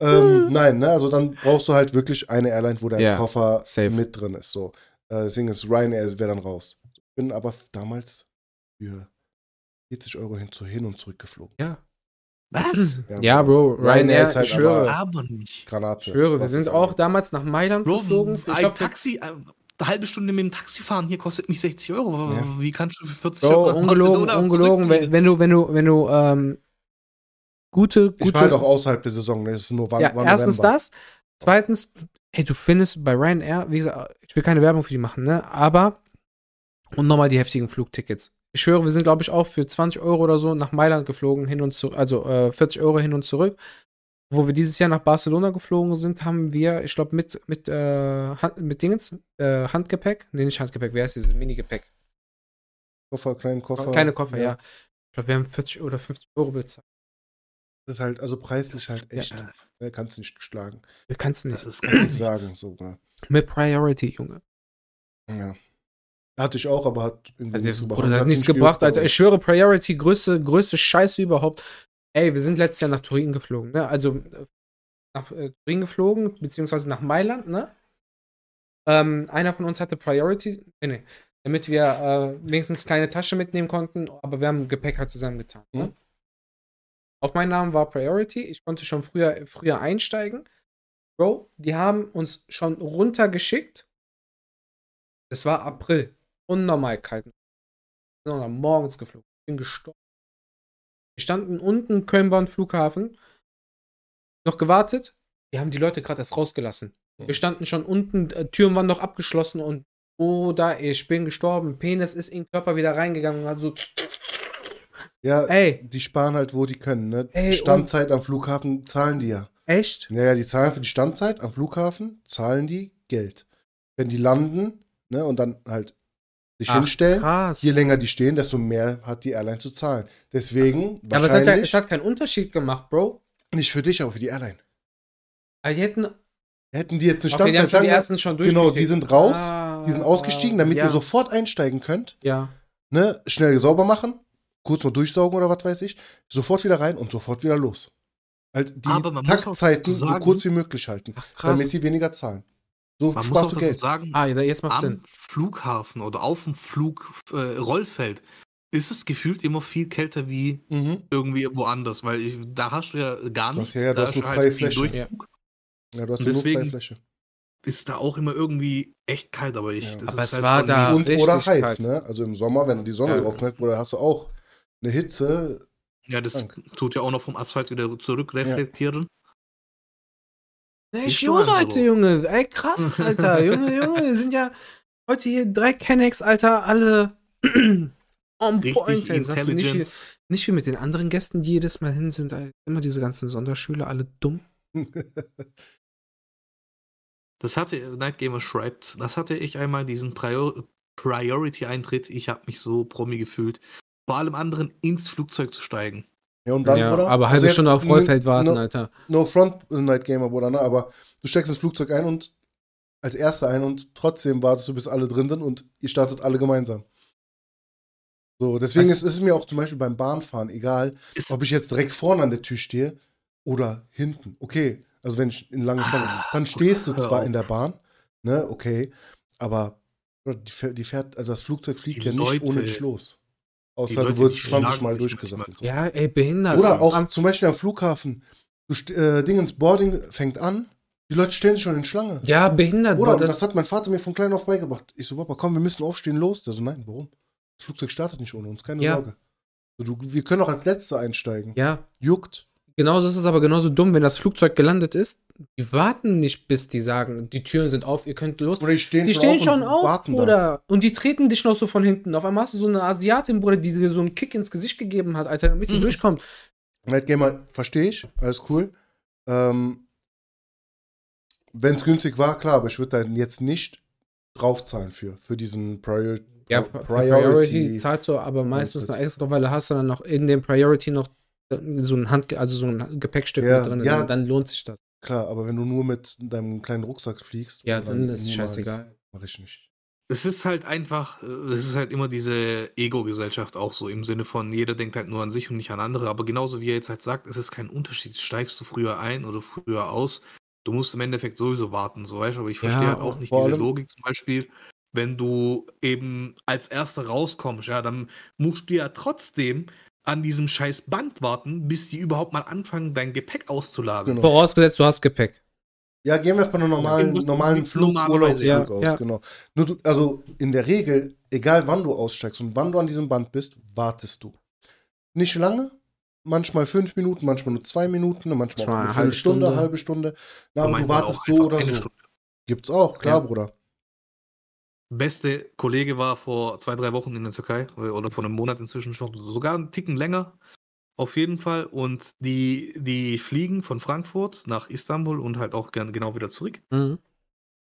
ähm, nein, ne? Also dann brauchst du halt wirklich eine Airline, wo dein Ja, Koffer safe. mit drin ist. So. Äh, deswegen ist Ryanair wäre dann raus. Bin aber damals für 40 Euro hin, zu, hin und zurück geflogen. Ja. Was? Ja, Bro, Ryanair Ryanair, ist halt ich schwöre. Aber nicht. Granate. Ich schwöre, wir sind auch angeht. damals nach Mailand Bro, geflogen. Ich ein glaub, Taxi, äh, eine halbe Stunde mit dem Taxi fahren, hier kostet mich 60 Euro. Ja. Wie kannst du für 40 Bro, Euro ungelogen, ungelogen. Wenn, wenn du, wenn du, wenn du, ähm, gute, Ich war halt auch gute. außerhalb der Saison. Ne? Das ist nur war, Ja, war erstens November. das. Zweitens, hey, du findest bei Ryanair, wie gesagt, ich will keine Werbung für die machen, ne, aber, und nochmal die heftigen Flugtickets. Ich schwöre, wir sind, glaube ich, auch für 20 Euro oder so nach Mailand geflogen, hin und zurück, also äh, 40 Euro hin und zurück. Wo wir dieses Jahr nach Barcelona geflogen sind, haben wir, ich glaube, mit, mit, äh, Hand, mit Dingens, äh, Handgepäck, nee, nicht Handgepäck, wer ist dieses Minigepäck? Koffer, kleinen Koffer. Kleine Koffer, ja. Ich glaube, wir haben 40 oder 50 Euro bezahlt. Das ist halt, also preislich halt echt. Ja, äh, Kannst nicht schlagen. Kannst das nicht. gar Nicht nichts. sagen. So, ne? Mit Priority, Junge. Ja. Hatte ich auch, aber hat irgendwie nichts Also, gebracht. Bruder, das hat nichts nicht gebracht, Alter. Ich schwöre, Priority, größte, größte Scheiße überhaupt. Ey, wir sind letztes Jahr nach Turin geflogen, ne? Also äh, nach äh, Turin geflogen, beziehungsweise nach Mailand, ne? Ähm, einer von uns hatte Priority, nee, nee, damit wir äh, wenigstens kleine Tasche mitnehmen konnten, aber wir haben Gepäck halt zusammengetan. Ne? Mhm. Auf meinen Namen war Priority, ich konnte schon früher, früher einsteigen. Bro, die haben uns schon runtergeschickt. Es war April. Unnormal kalt. Wir sind morgens geflogen. Ich bin gestorben. Wir standen unten Köln-Bonn Flughafen. Noch gewartet. Wir haben die Leute gerade erst rausgelassen. Wir standen schon unten, äh, Türen waren noch abgeschlossen und oder ich bin gestorben. Penis ist in den Körper wieder reingegangen und hat so. Ja, Ey, die sparen halt, wo die können. Ne? Ey, die Standzeit am Flughafen zahlen die ja. echt? Naja, die zahlen für die Standzeit am Flughafen, zahlen die Geld. Wenn die landen ne, und dann halt sich Ach, hinstellen, krass. je länger die stehen, desto mehr hat die Airline zu zahlen. Deswegen, Ja, aber es hat, ja, es hat keinen Unterschied gemacht, Bro. nicht für dich, aber für die Airline. Aber die hätten. Hätten die jetzt eine Okay, die Standzeit, schon die wir- ersten schon genau, die sind raus, Ah, die sind ausgestiegen, damit ja. ihr sofort einsteigen könnt, Ja. ne, schnell sauber machen, kurz mal durchsaugen oder was weiß ich, sofort wieder rein und sofort wieder los. Halt die Aber man muss auch Taktzeiten dazu so sagen- kurz wie möglich halten, Ach, damit die weniger zahlen. So Man muss auch sparst du dazu Geld. sagen, ah, ja, jetzt macht am Sinn. Flughafen oder auf dem Flug äh, Rollfeld ist es gefühlt immer viel kälter wie Mhm. irgendwie woanders, weil ich, da hast du ja gar Du hast nichts. ja- ja, du da hast nur halt freie viel Fläche. Durchzug. Ja, du hast ja nur freie Fläche. Ist da auch immer irgendwie echt kalt, aber ich. Ja. das Aber ist es halt war da- Und oder heiß, kalt. ne? Also im Sommer, wenn die Sonne Ja. drauf knallt, Bruder, hast du auch eine Hitze. Ja, das Krank. tut ja auch noch vom Asphalt wieder zurückreflektieren. Siehst du gut heute. Junge. Ey, krass, Alter. Junge, Junge, wir sind ja heute hier drei Kennex, Alter, alle on point. Ey. Sagst du nicht wie, Intelligence. nicht wie mit den anderen Gästen, die jedes Mal hin sind. Ey. Immer diese ganzen Sonderschüler, alle dumm. Das hatte, Night Gamer schreibt, das hatte ich einmal diesen Prior Priority-Eintritt. Ich habe mich so promi gefühlt. Vor allem anderen ins Flugzeug zu steigen. Ja, und dann, ja, Bruder, aber also halbe jetzt Stunde auf Rollfeld warten, no, Alter. No Front Night Gamer, Bruder, ne? Aber du steigst ins Flugzeug ein und als Erster ein und trotzdem wartest du, bis alle drin sind und ihr startet alle gemeinsam. So, deswegen Was- ist, es mir auch zum Beispiel beim Bahnfahren egal, Ist, ob ich jetzt direkt vorne an der Tür stehe oder hinten. Okay, also wenn ich in lange Schlange Ah, dann stehst du zwar auf. in der Bahn, ne, okay, aber die fährt, die fährt also das Flugzeug fliegt Die ja nicht ohne Leute- dich los. Außer Leute, du wurdest die 20 schlagen Mal durchgesagt manchmal. und so. Ja, ey, behindert. Oder auch Am- zum Beispiel am Flughafen. Du äh, Dingens Boarding fängt an, die Leute stellen sich schon in Schlange. Ja, behindert. Oder das, das, hat mein Vater mir von klein auf beigebracht. Ich so, Papa, komm, wir müssen aufstehen, los. Der so, nein, warum? Das Flugzeug startet nicht ohne uns, keine Ja. Sorge. So, du, wir können auch als Letzte einsteigen. ja, Juckt. Genauso ist es aber genauso dumm, wenn das Flugzeug gelandet ist. Die warten nicht, bis die sagen, die Türen sind auf, ihr könnt los. Oder die stehen Die stehen schon und auf, warten. Bruder. Und die treten dich noch so von hinten. Auf einmal hast du so eine Asiatin, Bruder, die dir so einen Kick ins Gesicht gegeben hat, Alter, damit die Mhm. durchkommt. Night Gamer, verstehe ich, alles cool. Ähm, Wenn es günstig war, klar, aber ich würde da jetzt nicht draufzahlen für, für diesen Prior Ja, Pri- Priority, zahlst du aber meistens noch extra drauf, weil du hast dann noch in dem Priority noch so ein Hand, also so ein Gepäckstück Ja, mit drin. ja. Dann, dann lohnt sich das. Klar, aber wenn du nur mit deinem kleinen Rucksack fliegst, Ja, oder dann ist es scheißegal. Mach ich nicht. Es ist halt einfach, äh, es ist halt immer diese Ego-Gesellschaft auch so im Sinne von, jeder denkt halt nur an sich und nicht an andere. Aber genauso wie er jetzt halt sagt, es ist kein Unterschied. Steigst du früher ein oder früher aus, du musst im Endeffekt sowieso warten, so weißt du. Aber ich Ja, verstehe halt auch nicht diese Logik zum Beispiel, wenn du eben als Erster rauskommst, ja, dann musst du ja trotzdem an diesem scheiß Band warten, bis die überhaupt mal anfangen, dein Gepäck auszuladen. Genau. Vorausgesetzt, du hast Gepäck. Ja, gehen wir von einem normalen, Ja, normalen Flug, Urlaubsflug ja, aus, ja. genau. Nur du, also in der Regel, egal wann du aussteigst und wann du an diesem Band bist, wartest du. Nicht lange, manchmal fünf Minuten, manchmal nur zwei Minuten, manchmal auch Zwei, eine halbe Viertelstunde, Stunde. halbe Stunde. Na, aber du Manchmal wartest so oder so. Stunde. Gibt's auch, klar, Ja. Bruder. Beste Kollege war vor zwei, drei Wochen in der Türkei äh, oder vor einem Monat inzwischen schon, sogar einen Ticken länger. Auf jeden Fall. Und die, die fliegen von Frankfurt nach Istanbul und halt auch gern genau wieder zurück. Mhm.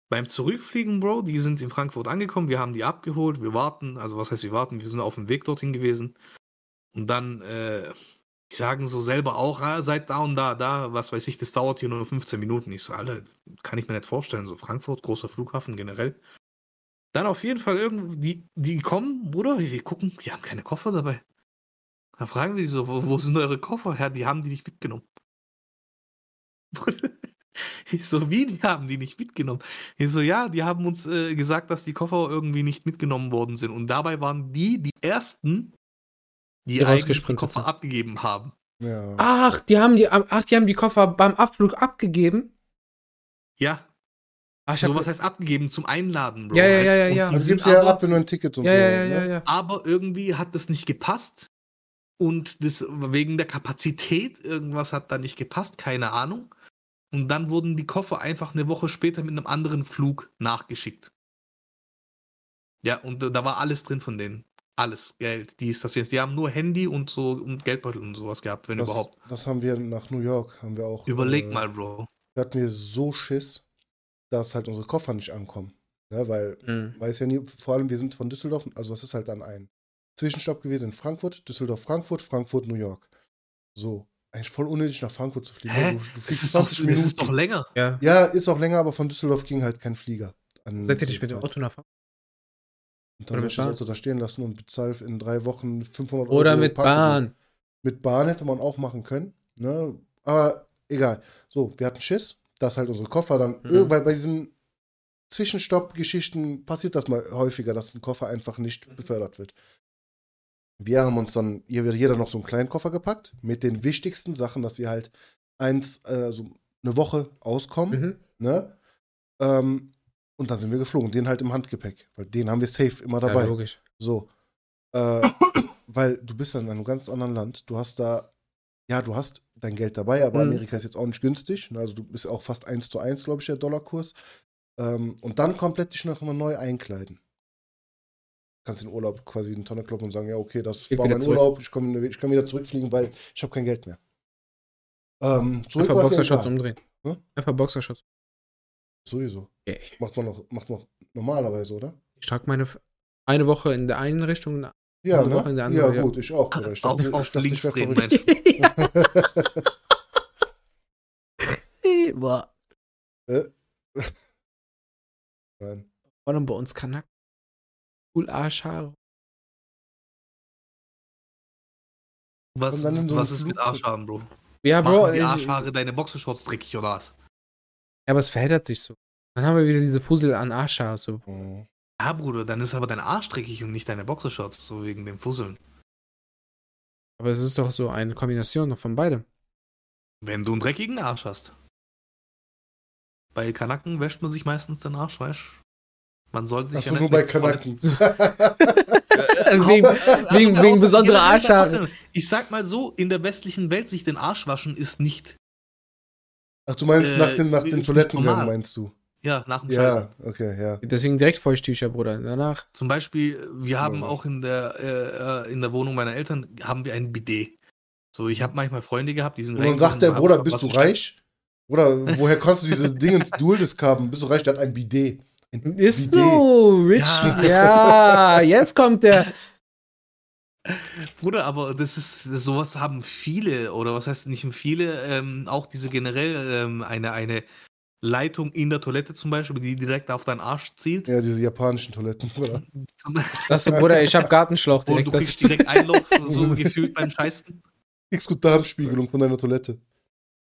Beim Zurückfliegen, Bro, die sind in Frankfurt angekommen, wir haben die abgeholt, wir warten, also was heißt wir warten, wir sind auf dem Weg dorthin gewesen. Und dann, äh, die sagen so selber auch, ah, seid da und da, da, was weiß ich, das dauert hier nur 15 Minuten. Ich so, Alter, kann ich mir nicht vorstellen, so Frankfurt, großer Flughafen generell. Dann auf jeden Fall irgendwie, die, die kommen, Bruder, wir gucken, die haben keine Koffer dabei. Da fragen wir die so, wo, wo sind eure Koffer? Ja, die haben die nicht mitgenommen. Ich so, wie, die haben die nicht mitgenommen? Ich so, ja, die haben uns äh, gesagt, dass die Koffer irgendwie nicht mitgenommen worden sind. Und dabei waren die die Ersten, die, Die eigentlich die Koffer sind. abgegeben haben. Ja. Ach, die haben die, ach, die haben die Koffer beim Abflug abgegeben. Ja, Ach, ich so was heißt abgegeben zum Einladen, Bro. Ja, ja, halt. ja, ja, Und ja. also gibt's ja ab, wenn du ein Ticket und ja, so. ja, ja, ne? ja, ja. aber irgendwie hat das nicht gepasst. Und das wegen der Kapazität, irgendwas hat da nicht gepasst, keine Ahnung. Und dann wurden die Koffer einfach eine Woche später mit einem anderen Flug nachgeschickt. Ja, und da war alles drin von denen. Alles, Geld, dies, das, jetzt. Die haben nur Handy und so und Geldbeutel und sowas gehabt, wenn Das, überhaupt. das haben wir nach New York, haben wir auch. Überleg äh, mal, Bro. Da hatten wir so Schiss, dass halt unsere Koffer nicht ankommen. Ja, weil Mhm. weiß ja nie, vor allem wir sind von Düsseldorf, also das ist halt dann ein Zwischenstopp gewesen in Frankfurt, Düsseldorf, Frankfurt, Frankfurt, New York. So, eigentlich voll unnötig nach Frankfurt zu fliegen. Hä? Du, du Das fliegst ist, doch, 20 das Minuten. ist doch länger. ja. ja, ist auch länger, aber von Düsseldorf ging halt kein Flieger. an Seid ihr nicht mit dem. Auto nach Frankfurt? Und dann mit ich das da stehen lassen und bezahl in drei Wochen 500 Euro. Oder mit Parkgebühr. Bahn? Mit Bahn hätte man auch machen können. Ne? Aber egal. So, wir hatten Schiss, dass halt unsere Koffer dann, Mhm. weil bei diesen Zwischenstopp-Geschichten passiert das mal häufiger, dass ein Koffer einfach nicht befördert wird. Wir haben uns dann jeder jeder noch so einen kleinen Koffer gepackt mit den wichtigsten Sachen, dass wir halt eins, äh, so eine Woche auskommen, Mhm. ne? Ähm, und dann sind wir geflogen, den halt im Handgepäck, weil den haben wir safe immer Ja, dabei. logisch. So. Äh, weil du bist dann in einem ganz anderen Land. Du hast da, ja, du hast dein Geld dabei, aber Mhm. Amerika ist jetzt auch nicht günstig. ne? Also du bist auch fast 1 zu 1, glaube ich, der Dollarkurs. Ähm, und dann komplett dich noch immer neu einkleiden. Kannst den Urlaub quasi in die Tonne kloppen und sagen, ja, okay, das Geht war mein zurück. Urlaub, ich, komm, ich kann wieder zurückfliegen, weil ich habe kein Geld mehr. Ähm, zurück Einfach Boxershorts umdrehen. Hm? Einfach Boxershorts. Sowieso. Ja, Macht man noch, macht man noch normalerweise, oder? Ich trage meine eine Woche in der einen Richtung. Ja, ne? andere, Ja, ja. gut, ich auch. aber Ich Auf, dachte, auf ich, dachte, links ich drehen. Mensch. Boah. Äh? Nein. Vor allem bei uns Kanak. Cool Arschhaare. Was, so was ist mit. Arschhaaren, Bro? Ja, Machen Bro. die ich- Arschhaare deine Boxershorts dreckig oder was? Ja, aber es verheddert sich so. Dann haben wir wieder diese Puzzle an Arschhaar. So. Mhm. Ja, Bruder, dann ist aber dein Arsch dreckig und nicht deine Boxershorts, so wegen dem Fusseln. Aber es ist doch so eine Kombination von beidem. Wenn du einen dreckigen Arsch hast. Bei Kanaken wäscht man sich meistens den Arsch, weißt Man soll sich Achso, ja nur bei Kanaken. wegen, Also wegen, bei wegen besonderer Arschhaare. Ich sag mal so, in der westlichen Welt sich den Arsch waschen ist nicht. Ach, du meinst Äh, nach den, nach den normal. meinst du? Ja, nach dem Scheißen. Ja, okay, ja. Deswegen direkt Feuchttücher, Bruder. Danach. Zum Beispiel, wir haben so. auch in der, äh, äh, in der Wohnung meiner Eltern haben wir ein Bidet. So, ich habe manchmal Freunde gehabt, die sind Und dann sagt der Bruder, bist du reich? Oder woher kannst du diese Dinge ins Dual-Disc haben? Bist du reich? Der hat ein Bidet. Ein Ist Bidet. so, Rich. Ja. Ja. jetzt kommt der. Bruder, aber das ist, sowas haben viele, oder was heißt nicht viele, ähm, auch diese generell ähm, eine, eine Leitung in der Toilette zum Beispiel, die direkt auf deinen Arsch zieht. Ja, diese japanischen Toiletten, oder? Zum, Das so, Bruder, ich hab Gartenschlauch und du direkt. Kriegst direkt Einlauf, so gefühlt beim Scheißen. Kriegst gut Darmspiegelung von deiner Toilette.